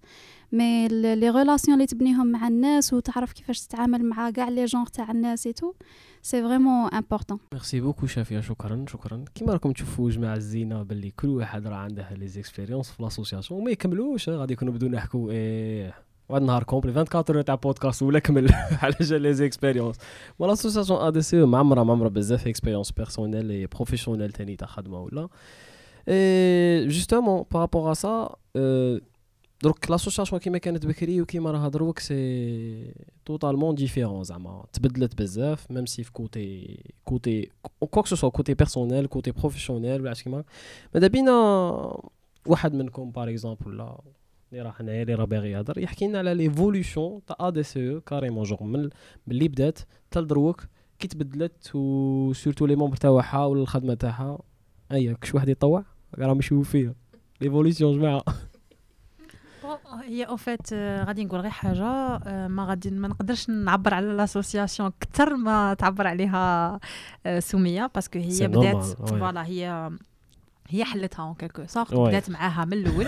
مي لي ريلاسيون اللي تبنيهم مع الناس وتعرف كيفاش تتعامل مع كاع لي جونغ تاع الناس ايتو سي فريمون امبورطون ميرسي بوكو شافيه شكرا شكرا كيما راكم تشوفوا جماعة الزينة باللي كل واحد راه عنده لي زيكسبيريونس في لاسوسياسيون وما يكملوش ها، غادي يكونوا بدو نحكوا إيه واحد النهار كومبلي 24 تاع بودكاست ولا كمل. *laughs* على جال لي زيكسبيريونس و لاسوسياسيون ا دي سي معمره معمره بزاف اكسبيريونس بيرسونيل اي بروفيسيونيل تاني تاع خدمة ولا. اي جوستومون بارابور ا سا دروك لاسوسياسيون كيما كانت بكري وكيما راها دروك سي توتالمون ديفيرون زعما. تبدلت بزاف ميم سي في كوتي كوتي كوك سو سوا كوتي بيرسونيل كوتي بروفيسيونيل ولا كيما. ماذا بينا واحد منكم باغ اكزومبل ولا اللي راه هنايا اللي راه باغي يهضر يحكي لنا على ليفولوسيون تاع ا دي سي كاريمون جوغ من اللي بدات حتى لدروك كي تبدلت وسورتو لي مومبر تاعها ولا الخدمه تاعها. ايا كش واحد يطوع راهم يشوفوا فيها ليفولوسيون جماعة. هي أو فيت غادي نقول غير حاجة آه، ما غادي ما نقدرش نعبر على لاسوسياسيون أكثر ما تعبر عليها آه، سميه باسكو هي بدات. فوالا هي هي حلتها اون كيلكو سورت وي. بدات معاها من الاول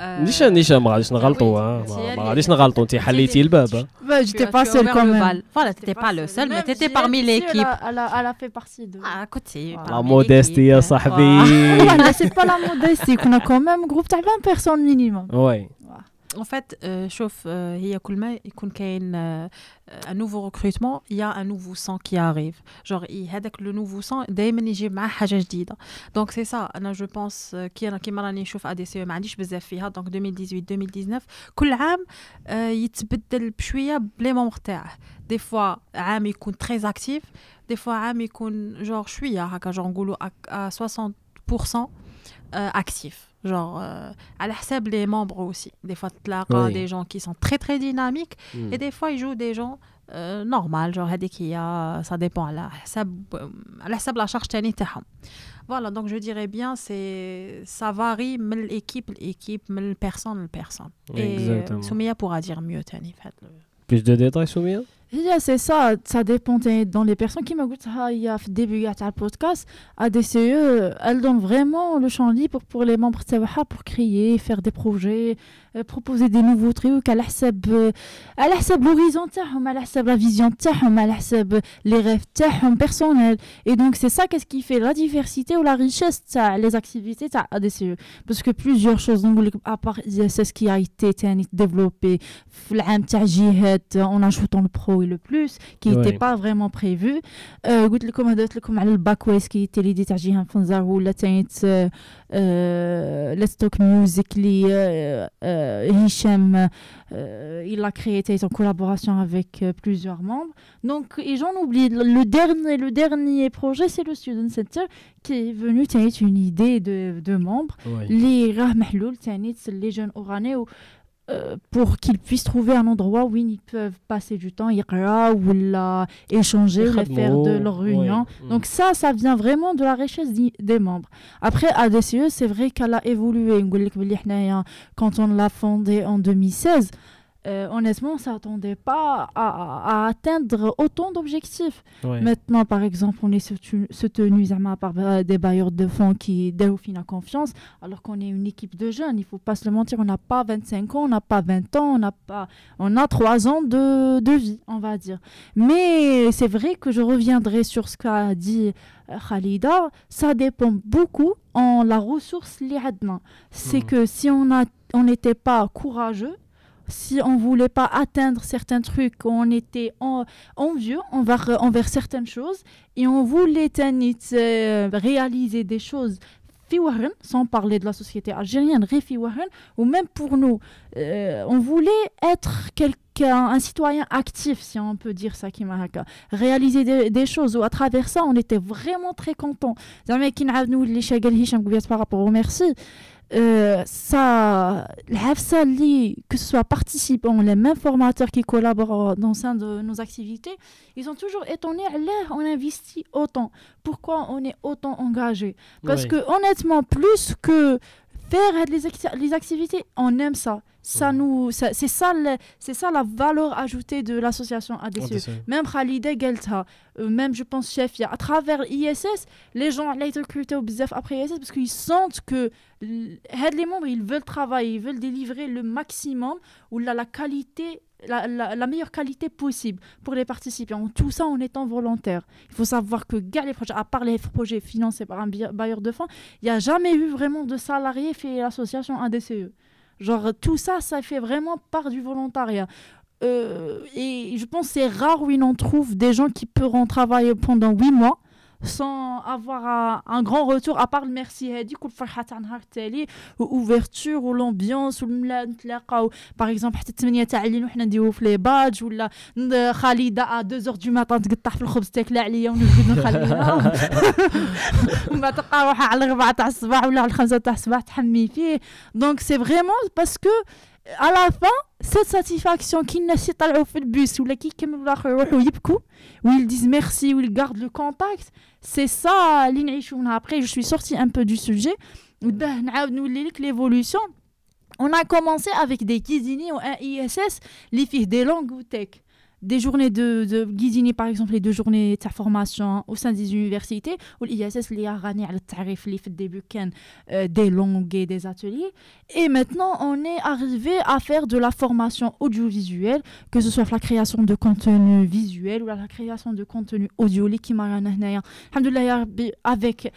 آه، نيشان نيشان ما غاديش نغلطوا ها سي ما- اللي- ما غاديش نغلطوا انت حليتي الباب ها. Bah, *laughs* tu j'étais as- pas tu as seule ouvert quand le même. bal. Voilà, t'étais pas le seul, mais t'étais parmi l'équipe. Elle a, elle a fait partie de. Ah, écoutez, Voilà. لا parmi موديستي يا l'équipe. صاحبي Voilà, c'est pas la modestie. qu'on a quand même un groupe de 20 personnes minimum. وي En fait, euh, شوف euh, هي كل ما يكون كاين euh, un nouveau recrutement, il y a un nouveau sang qui arrive. Genre ي- هذاك le nouveau sang دائما يجيب معاه حاجة جديدة. Donc c'est ça, انا جو بونس كي انا كيما راني نشوف ادي سي ما عنديش بزاف فيها دونك 2018 2019 كل عام آه، يتبدل بشوية بلي مونبر تاعه. دي فوا عام يكون تري اكتيف، دي فوا عام يكون جور شوية هكا جور نقولوا à 60% اكتيف. Genre, euh, à la les membres aussi. Des fois, tu oui. des gens qui sont très, très dynamiques hmm. et des fois, ils jouent des gens euh, normaux, genre, ça dépend. À la euh, la charge Voilà, donc je dirais bien, c'est ça varie de l'équipe, l'équipe, de personne, personne. Et euh, Soumia pourra dire mieux, Tani, fait. Le... Plus de détails sur bien yeah, c'est ça, ça dépend dans les personnes qui m'écoutent. Il y a début le podcast. ADCE elle donne vraiment le champ libre pour les membres de pour créer, faire des projets, euh, proposer des nouveaux trucs euh, à la l'horizon à la la vision les rêves personnels et donc c'est ça qu'est-ce qui fait la diversité ou la richesse les activités ADCE parce que plusieurs choses à part ce qui a été développé en ajoutant le pro et le plus qui n'était pas vraiment prévu. Euh, le qui était l'idée euh, Let's talk music li euh, euh, Hichem il a créé en collaboration avec plusieurs membres. Donc et j'en oublie le dernier le dernier projet c'est le Student Center qui est venu c'est une idée de, membres. Les Rahmahloul les jeunes oranais euh, pour qu'ils puissent trouver un endroit où ils peuvent passer du temps, ou la, échanger, ou faire de leur réunion. Donc ça, ça vient vraiment de la richesse des membres. Après, ADCE, c'est vrai qu'elle a évolué. Quand on l'a fondée en 2016, euh, honnêtement, on ne s'attendait pas à, atteindre autant d'objectifs. Maintenant, par exemple, on est soutenu, soutenu par euh, des bailleurs de fonds qui définissent la confiance, alors qu'on est une équipe de jeunes. Il ne faut pas se le mentir, on n'a pas 25 ans, on n'a pas 20 ans, on a, pas, on a 3 ans de, de vie, on va dire. Mais c'est vrai que je reviendrai sur ce qu'a dit euh, Khalida. Ça dépend beaucoup en la ressource liadna. C'est hmm. que si on n'était on pas courageux, si on ne voulait pas atteindre certains trucs, on était en, envieux envers, envers certaines choses et on voulait euh, réaliser des choses. Sans parler de la société algérienne, ou même pour nous, euh, on voulait être quelqu'un, un citoyen actif, si on peut dire ça, Kimahaka, réaliser des, choses, ou à travers ça, on était vraiment très contents. Par rapport au merci, euh, ça, que ce soit participants, les mêmes formateurs qui collaborent dans le sein de nos activités, ils sont toujours étonnés à l'air, on investit autant. Pourquoi on est autant engagé? Parce que honnêtement, plus que faire les, acti- les activités, on aime ça. Ça nous, c'est ça, c'est ça la valeur ajoutée de l'association ADCE. ADCE. Même Khalida Gelta, euh, même je pense Chefia, à travers ISS, les gens au BZF après ISS parce qu'ils sentent que les membres, ils veulent travailler, ils veulent délivrer le maximum ou la, la qualité, la, la- meilleure qualité possible pour les participants. Tout ça en étant volontaire. Il faut savoir que les projets, à part les projets financés par un bailleur de fonds, il n'y a jamais eu vraiment de salariés fait l'association ADCE. Genre, tout ça, ça fait vraiment part du volontariat. Euh, et je pense c'est rare où on trouve des gens qui pourront travailler pendant huit mois sans avoir un, un grand retour à part le merci هذيك والفرحه تاع نهار التالي ouverture ou l'ambiance ولا نتلاقاو par exemple حتى الثمانية تاع الليل وحنا نديرو في لي بادج ولا ن- خالده à 2 heures du matin تقطع في الخبز تاكل عليا ونوجد نخليها ومن بعد تلقى روحها على الربعة تاع الصباح ولا على الخمسة تاع الصباح تحمي فيه donc c'est vraiment parce que à la fin cette satisfaction qu'ils n'attendent pas le bus ou où ils disent merci où ils gardent le contact c'est ça après je suis sortie un peu du sujet. Ben, Nous l'évolution on a commencé avec des cuisiniers ou un ISS les filles des langues ou tech des journées de, de par exemple, les deux journées de formation au sein des universités, où l'ISS les a à le tarif, les fait début des euh, longues et des ateliers. Et maintenant, on est arrivé à faire de la formation audiovisuelle, que ce soit la création de contenu visuel ou la création de contenu audio, qui m'a avec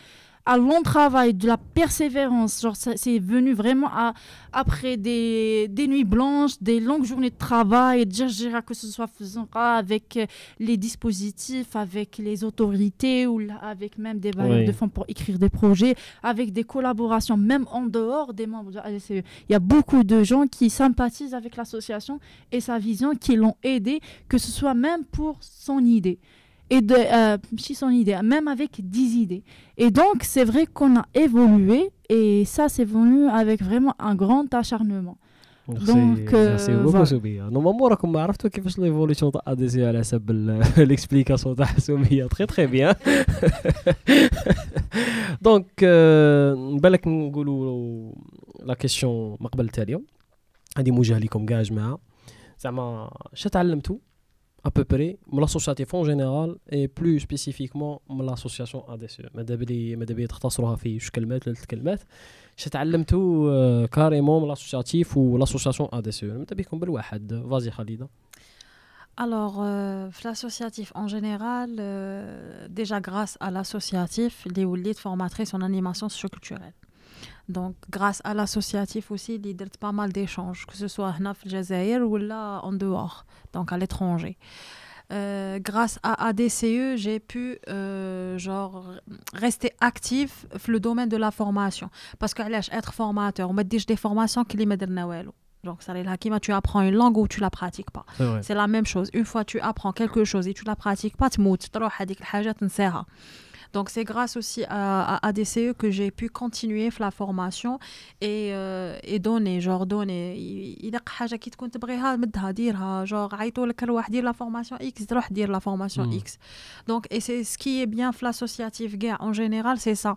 un long travail, de la persévérance. Genre, c'est venu vraiment à- après des, des nuits blanches, des longues journées de travail, de que ce soit faisant avec euh, les dispositifs, avec les autorités ou là, avec même des bailleurs Oui. de fonds pour écrire des projets, avec des collaborations, même en dehors des membres de. Il y a beaucoup de gens qui sympathisent avec l'association et sa vision, qui l'ont aidé, que ce soit même pour son idée Et de, euh, si son idée, même avec 10 idées. Et donc, c'est vrai qu'on a évolué et ça, c'est venu avec vraiment un grand acharnement. Donc, ميرسي euh, بوكو voilà. سمية نورمالمون راكم ما عرفتوا كيفاش ليفوليسيون تاع اديسي على حسب ليكسبليكاسيون تاع سمية تري تري بيان دونك نبالك نقولوا لا كيسيون ما قبل التالية هذه موجهة لكم كاع جماعة زعما اش تعلمتوا à peu près من l'associatif en général et plus spécifiquement من l'association ADCE ماذا بلي ماذا بلي تختصروها في جوج كلمات ولا ثلاث كلمات اش تعلمتوا آه، كاريمون من l'associatif و l'association ADCE نبدا بكم بالواحد فازي خالده Alors, euh, l'associatif en général, euh, déjà grâce à l'associatif, les Oulit formatrice en animation socioculturelle. Donc, grâce à l'associatif aussi, il y a pas mal d'échanges, que ce soit en Algérie ou là en dehors, donc à l'étranger. Euh, grâce à ADCE, j'ai pu euh, genre, rester actif dans le domaine de la formation. Parce que être formateur, on me dit des formations qui me donc, ça tu apprends une langue ou tu la pratiques pas. C'est la même chose. Une fois tu apprends quelque chose et tu la pratiques pas, tu moutes. تروح هذيك الحاجة تنساها. Donc c'est grâce aussi à, à ADCE que j'ai pu continuer la formation et, euh, et donner, genre donner. Il y a حاجة كي تكون تبغيها مدها ديرها genre عيطوا لك روح دير la formation X تروح دير la formation Mm. X. Donc et c'est ce qui est bien في l'associatif كاع en général c'est ça.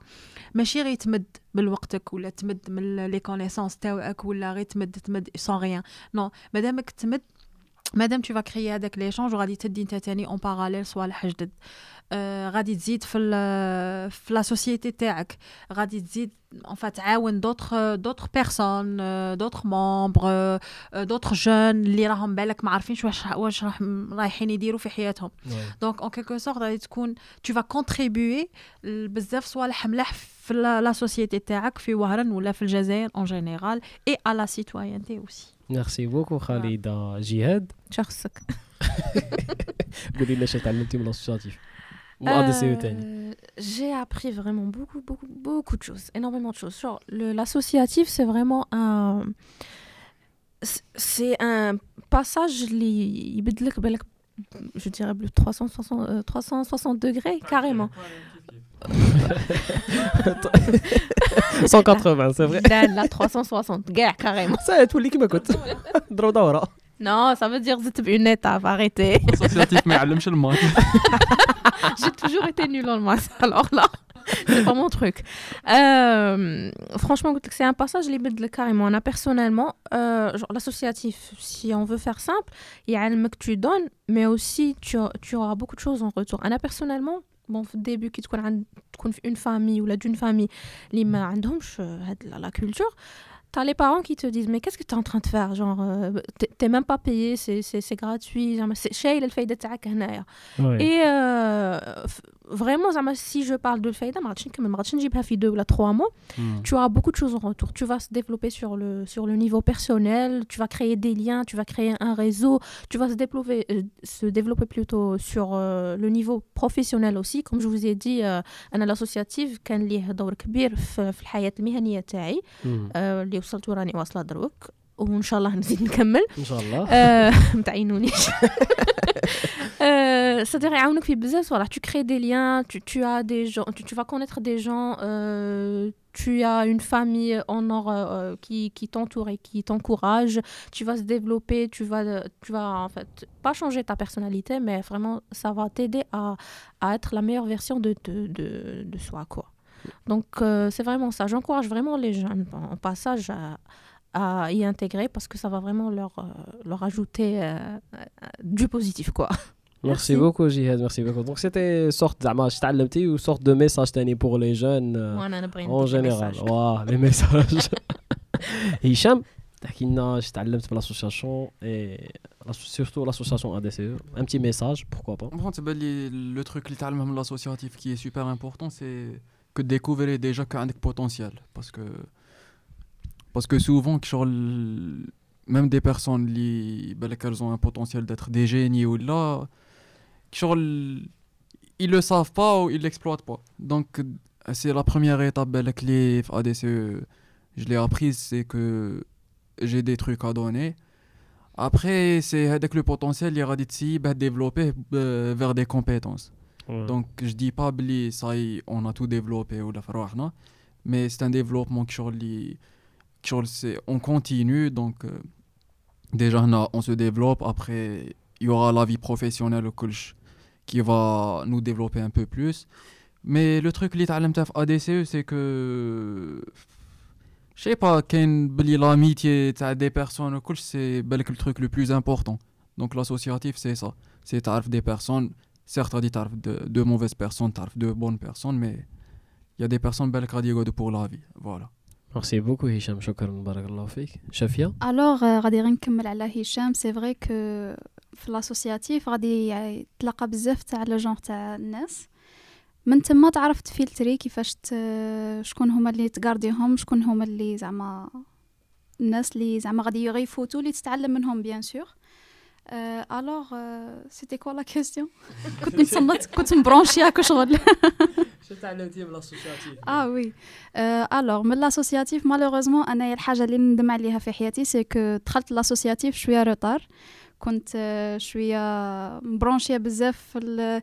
ماشي غير تمد من وقتك ولا تمد من لي كونيسونس تاوعك ولا غير تمد تمد sans rien. Non, مادامك تمد مادام tu vas créer هذاك ليشانج وغادي تدي انت تاني اون باراليل صوالح جدد آه غادي تزيد في ال- في لا سوسيتي تاعك غادي تزيد en fait تعاون دوطخ دوطخ بيرسون دوطخ مومبر دوطخ جون اللي راهم بالك ما عارفينش واش واش راح رايحين يديروا في حياتهم Ouais. دونك اون كيلكو سورت غادي تكون tu vas contribuer بزاف صوالح ملاح في لا لا سوسيتي تاعك في وهران ولا في الجزائر en général et à la citoyenneté aussi ميرسي بوكو خالده جهاد شخصك *laughs* قولي لنا اش تعلمتي من الاسوسياتيف وما دي سي تاني Euh, J'ai appris vraiment beaucoup, beaucoup, beaucoup de choses, énormément de choses. Genre, le- l'associatif, c'est vraiment un. c'est- C'est un passage, li- يبدلك بالك- je dirais plus 360, euh, 360 degrés, carrément. 180 *laughs* c'est vrai. Là, là 360 gars carrément. Ça, c'est tous les qui m'écoutent *laughs* non ça veut dire que tu une étape arrêtez. *laughs* J'ai toujours été nul en maths alors là c'est pas mon truc. Euh, franchement c'est un passage libéral carrément. Là personnellement euh, l'associatif si on veut faire simple il y a le mec que tu donnes mais aussi tu, auras beaucoup de choses en retour. Là personnellement bon, au début, qui تكون عند- تكون في une famille ou là d'une famille, اللي ما عندهمش هاد la, la culture. T'as les parents qui te disent mais qu'est-ce que tu es en train de faire genre euh, t'es- t'es même pas payé c'est c'est c'est gratuit زعما c'est شايل الفايدة تاعك هنايا et euh, f- vraiment زعما si je parle de الفايدة ما غاديش نكمل ما غاديش نجيبها في deux ولا trois mois tu auras beaucoup de choses en retour. Tu vas se développer sur le, sur le niveau personnel, tu vas créer des liens, tu vas créer un réseau, tu vas se développer, euh, se développer plutôt sur euh, le niveau professionnel aussi. Comme je vous ai dit, euh, أنا l'associative كان ليه دور كبير في, *laughs* في الحياة المهنية تاعي آه، اللي وصلت وراني واصلة دروك وإن شاء الله نزيد نكمل *laughs* ان شاء الله euh, ما تعينونيش *laughs* Euh, c'est-à-dire يعاونوك في بزاف صوالح tu crées des liens tu, tu as des gens tu, tu vas connaître des gens euh, tu as une famille en or euh, qui, qui t'entoure et qui t'encourage tu vas se développer tu vas tu vas en fait pas changer ta personnalité mais vraiment ça va t'aider à, à être la meilleure version de, de, de, de soi quoi donc euh, c'est vraiment ça j'encourage vraiment les jeunes en passage à, à y intégrer parce que ça va vraiment leur, euh, leur ajouter euh, euh, du positif quoi. Merci, beaucoup, Jihad. Merci beaucoup. Donc, c'était sorte ou sorte de message pour les jeunes euh, en général. Wow, les messages. *laughs* *laughs* Hicham, tu l'association et surtout l'association ADCE. Un petit message, pourquoi pas? Le truc littéralement l'associatif qui est super important, c'est que découvrir déjà qu'il y a un potentiel. Parce que, parce que souvent, même des personnes ben, qui ont un potentiel d'être des génies ou là, ils le savent pas ou ils l'exploitent pas. Donc c'est la première étape ben, avec les ADCE. Je l'ai apprise, c'est que j'ai des trucs à donner. Après, c'est avec le potentiel, il y a ben, développer euh, vers des compétences. Donc, je dis pas que ça y, on a tout développé ou la mais c'est un développement qui on continue. Donc, euh, déjà, on se développe. Après, il y aura la vie professionnelle. au Coach qui va nous développer un peu plus mais le truc اللي تعلمته في ADCE c'est que je sais pas كاين بلي l'amitié تاع des personnes وكلش c'est بالك le truc le plus important donc l'associatif c'est ça c'est تعرف des personnes certes غادي تعرف de, de mauvaises personnes تعرف de bonnes personnes mais il y a des personnes بالك غادي يقعدوا pour la vie voilà Merci beaucoup هشام شكرا بارك الله فيك. شافية الوغ غادي غير نكمل على هشام سي فري كو في لاسوسياتيف غادي يع- تلاقى بزاف تاع لو جونغ تاع الناس. من تما تعرف تفلتري كيفاش. شكون هما اللي تقارديهم شكون هما اللي زعما الناس اللي زعما غادي غيفوتوا اللي تتعلم منهم بيان سور Euh, euh, c'était quoi la question? *laughs* كنت نتصنت كنت مبرونشي هكا شغل. *laughs* شو تعلمتي من لاسوسياتيف آه وي الوغ من لاسوسياتيف مالوغوزمون انايا الحاجة اللي ندم عليها في حياتي سي كو دخلت لاسوسياتيف شوية روطار كنت آه، شوية مبرونشية بزاف في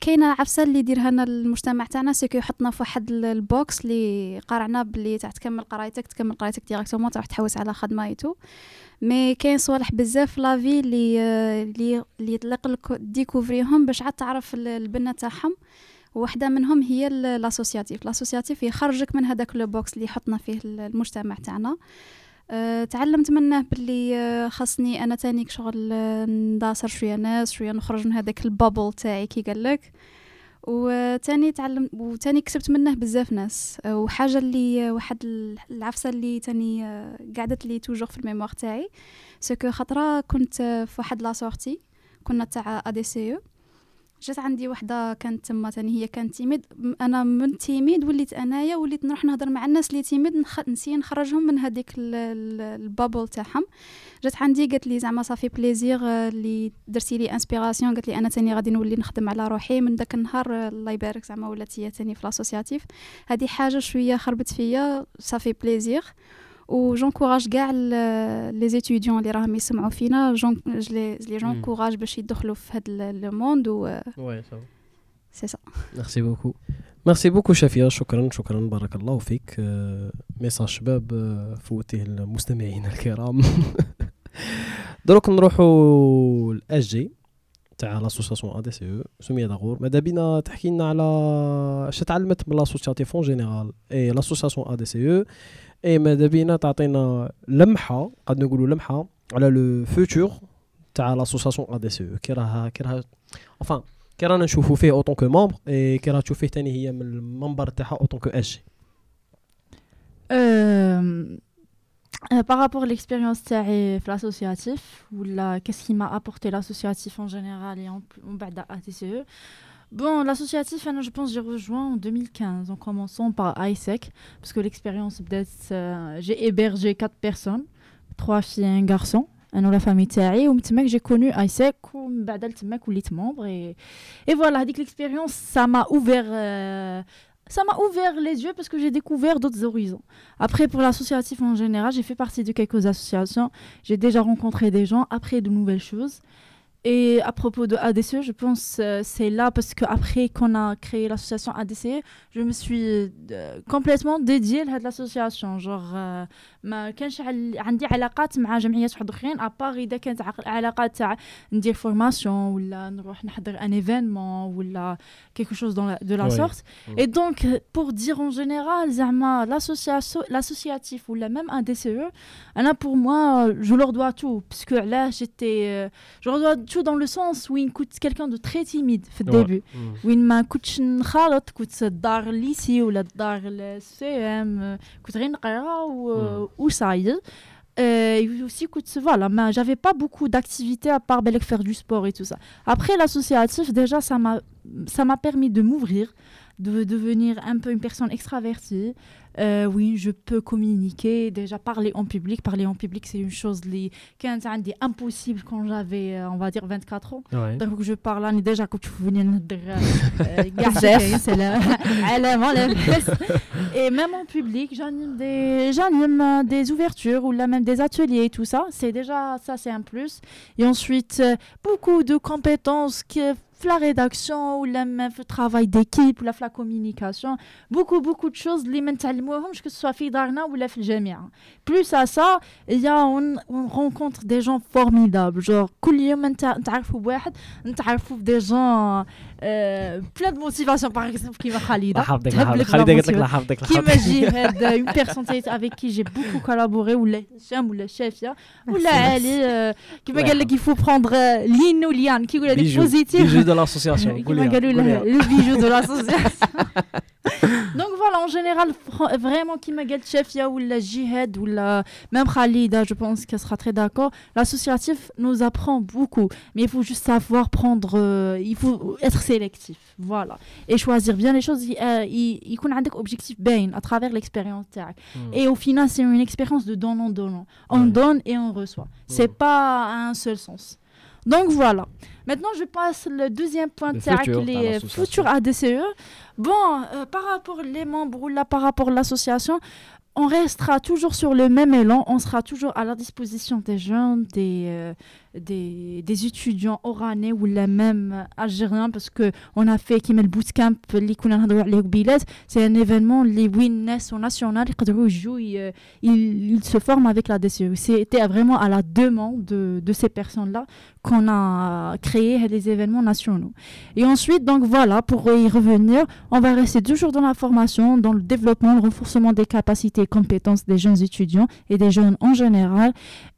كاينة عفسة اللي يديرها لنا المجتمع تاعنا سي يحطنا في واحد ال- البوكس اللي قارعنا بلي تاع تكمل قرايتك تكمل قرايتك ديريكتومون تروح تحوس على خدمة ايتو مي كاين صوالح بزاف في لافي اللي آه، اللي اللي يطلق لك ديكوفريهم باش عاد تعرف ال- البنة تاعهم. وحدة منهم هي لاسوسياتيف لاسوسياتيف يخرجك من هذاك لو بوكس اللي يحطنا فيه ال- المجتمع تاعنا. أه تعلمت منه باللي آه، خاصني أنا تاني شغل آه، نداسر شوية ناس شوية نخرج من هذاك البابل تاعي كي قالك. وتاني تعلم وتاني كسبت منه بزاف ناس. آه، وحاجة اللي واحد ال- العفسة اللي تاني قعدت لي توجور في الميموار تاعي سكو خطره كنت في واحد لا كنا تاع ا دي سي جات عندي وحده كانت تما تاني هي كانت تيميد. أنا من تيميد وليت أنايا وليت نروح نهضر مع الناس اللي تيميد نخ... نسي نخرجهم من هذيك ال- ال- البابل تاعهم. جات عندي قالت لي زعما صافي بليزير اللي درتي لي انسبيراسيون قالت لي أنا تاني غادي نولي نخدم على روحي من داك النهار الله يبارك زعما ولات هي تاني في لاسوسياتيف هذه حاجة شوية خربت فيا. صافي بليزير وجونكوراج كاع لي زيتيديون اللي راهم يسمعوا فينا جون لي جونكوراج باش يدخلوا في هذا لو موند و وي سي سا ميرسي بوكو ميرسي بوكو شافيه شكرا شكرا بارك الله فيك آه، ميساج شباب آه، فوتيه المستمعين الكرام دروك نروحوا الاس جي تاع لاسوسياسيون ا دي سي او سميه داغور ماذا بينا تحكي لنا على اش تعلمت من لاسوسياتيف اون جينيرال اي لاسوسياسيون ا دي سي او اي ماذا بينا تعطينا لمحه قد نقولوا لمحه على لو فوتور تاع لاسوسياسيون ا دي سي او كي راها كي راها enfin كي رانا نشوفو فيه اوتون كو ممبر اي كي راها تشوف فيه تاني هي من المنبر تاعها اوتون كو اش Euh, euh, par rapport à l'expérience تاعي في l'associatif ou la qu'est-ce qui m'a apporté l'associatif en général et en en بعد ATCE Bon, l'associatif, Anna, je pense, j'ai rejoint en 2015 en commençant par ISEC parce que l'expérience, peut-être, euh, j'ai hébergé quatre personnes, trois filles et un garçon. انا la famille تاعي ومن تماك j'ai connu ISEC ومن بعد تماك وليت membre et et voilà هذيك l'expérience ça m'a ouvert euh, ça m'a ouvert les yeux parce que j'ai découvert d'autres horizons. Après, pour l'associatif en général, j'ai fait partie de quelques associations. J'ai déjà rencontré des gens, après de nouvelles choses. Et à propos de ADCE, je pense euh, c'est là parce qu'après qu'on a créé l'association ADCE, je me suis euh, complètement dédiée à l'association. Genre, euh, ما كانش عل- عندي علاقات مع جمعيات واحد اخرين ابار اذا كانت عق- علاقات تاع ندير فورماسيون ولا نروح نحضر ان ايفينمون ولا quelque chose dans la, de la Ouais. sorte Mm. et donc pour dire en général زعما l'association l'associatif ou la même un DCE انا pour moi je leur dois tout parce que là j'étais euh, je leur dois tout dans le sens où il coûte quelqu'un de très timide في الدébut وين ما كنتش نخالط كنت الدار الليسي ولا الدار السي ام كنت غير نقرا و- وصاي Euh, et aussi, écoute, voilà, mais j'avais pas beaucoup d'activités à part ben, faire du sport et tout ça. Après, l'associatif, déjà, ça m'a ça m'a permis de m'ouvrir, de devenir un peu une personne extravertie. Euh, oui, je peux communiquer, déjà parler en public. Parler en public, c'est une chose qui est impossible quand j'avais, euh, on va dire, 24 ans. Ouais. Donc, je parle déjà, quand tu venais euh, *laughs* c'est là. *laughs* Et même en public, j'anime des, des ouvertures ou là même des ateliers et tout ça. C'est déjà, ça, c'est un plus. Et ensuite, beaucoup de compétences qui la rédaction ou le travail d'équipe ou la communication. Beaucoup beaucoup de choses les que ce soit fi darna ou la plus à ça il y a on, rencontre des gens formidables. Genre des gens euh, plein de motivation par exemple qui Khalida. Qui euh, une personne avec qui j'ai beaucoup collaboré ou la ou la chef ou la qui m'a dit qu'il faut prendre euh, l'inoulian qui voulait des positifs de l'association. Le bijou de l'association. *laughs* Donc voilà, en général, vraiment, qui m'a chefia ou la jihad ou la même Khalida, je pense qu'elle sera très d'accord. L'associatif nous apprend beaucoup, mais il faut juste savoir prendre, euh, il faut être sélectif, voilà, et choisir bien les choses. Il euh, qu'on a un objectif bien à travers l'expérience. Hmm. Et au final, c'est une expérience de donnant-donnant. On donne et on reçoit. Hmm. C'est pas un seul sens. Donc voilà. Maintenant, je passe le deuxième point Le de les futurs ADCE. Bon, euh, par rapport les membres ou là, par rapport à l'association, on restera toujours sur le même élan. On sera toujours à la disposition des jeunes, des, euh, des, des étudiants oranais ou les mêmes algériens parce que on a fait qui met le bootcamp اللي كنا نهضروا عليه قبيلات. c'est un événement les winners au national يقدروا يجوا ي- ils, ils se forment avec la DCE. C'était vraiment à la demande de, de ces personnes-là qu'on a créé les événements nationaux. Et ensuite, donc voilà, pour y revenir, on va rester toujours dans la formation, dans le développement, le renforcement des capacités et compétences des jeunes étudiants et des jeunes en général.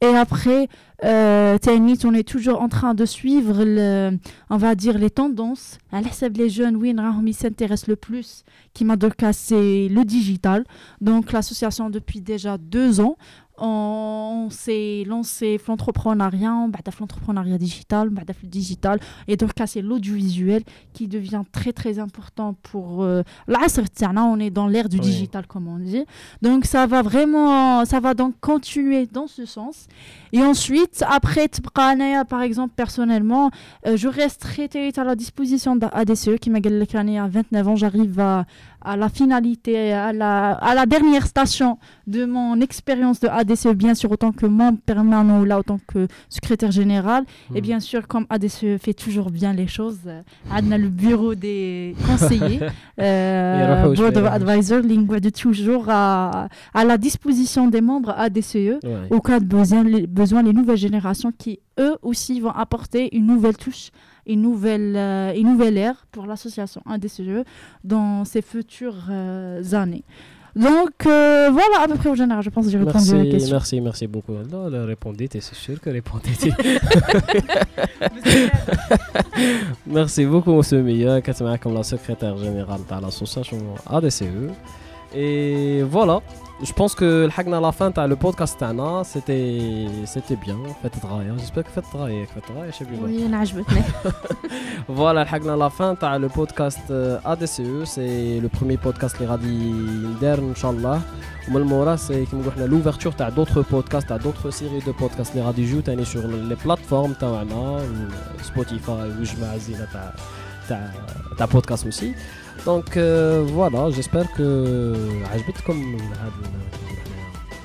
Et après, euh, on est toujours en train de suivre, le, on va dire, les tendances. À les jeunes, oui, ils s'intéressent le plus, qui m'a c'est le digital. Donc l'association depuis déjà deux ans, on s'est lancé في l'entrepreneuriat, بعد في l'entrepreneuriat digital, بعد في le digital, et donc là, c'est l'audiovisuel qui devient très très important pour euh, العصر تاعنا. on est dans l'ère du Oui. digital comme on dit. Donc ça va vraiment, ça va donc continuer dans ce sens. Et ensuite, après تبقى أنايا, par exemple, personnellement, euh, je reste très à la disposition d'ADCE qui m'a dit à 29 ans, j'arrive à, à la finalité, à la, à la dernière station de mon expérience de ADCE, ADCE, bien sûr, autant que membre permanent ou là, autant que secrétaire général. Et bien sûr, comme ADCE fait toujours bien les choses, euh, on a le bureau des conseillers, *laughs* euh, Board of Advisors, lingua de toujours, à, à, la disposition des membres ADCE au cas de besoin les, nouvelles générations qui, eux aussi, vont apporter une nouvelle touche une nouvelle, euh, une nouvelle ère pour l'association ADCE dans ses futures euh, années. Donc euh, voilà à peu près au général, je pense que j'ai répondu à la Merci, question. merci, merci beaucoup. Non, le répondez, c'est sûr que répondez. *laughs* *laughs* merci beaucoup, monsieur Mia, qui est comme la secrétaire générale de l'association ADCE. Et voilà, je pense que le à la fin t'as le podcast c'était c'était bien. Fait j'espère que fait travail je sais plus oui voilà le à la fin t'as le podcast euh, ADCE c'est le premier podcast les radis d'Ern inchallah. Malmora c'est comme on l'ouverture. T'as d'autres podcasts t'as d'autres séries de podcasts les radis jouent t'es sur les plateformes t'as euh, Spotify ou je m'as t'as t'as podcast aussi. Donc euh, voilà, j'espère que عجبتكم هذا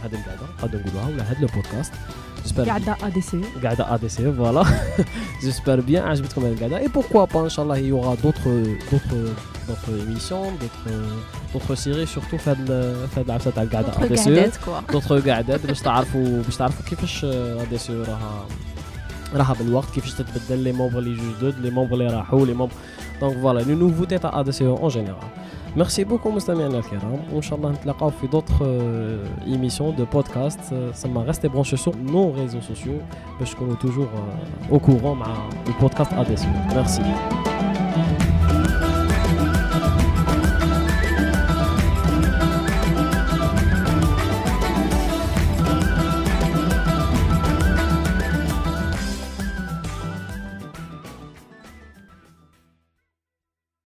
هذه القعدة نقدر نقولوها ولا هذا البودكاست. J'espère قاعدة ADCE. Gada ADC, voilà. J'espère bien, عجبتكم هذه القعدة. Et pourquoi pas, Inch'Allah, il y aura d'autres d'autres d'autres émissions, d'autres d'autres séries, surtout في هاد في هاد العفسة تاع القعدة Notre ADC. قعدات كوا. d'autres قعدات باش تعرفوا باش تعرفوا كيفاش ADC راها راها بالوقت كيفاش تتبدل لي مومبر اللي جدد لي مومبر اللي راحوا لي مومبر Donc voilà, les nouveautés à ADCO en général. Merci beaucoup, Moustamian Al-Kiram. Inch'Allah, on se d'autres euh, émissions de podcasts. Euh, ça m'a resté branché sur nos réseaux sociaux. Parce qu'on est toujours euh, au courant bah, du podcast ADCO. Merci.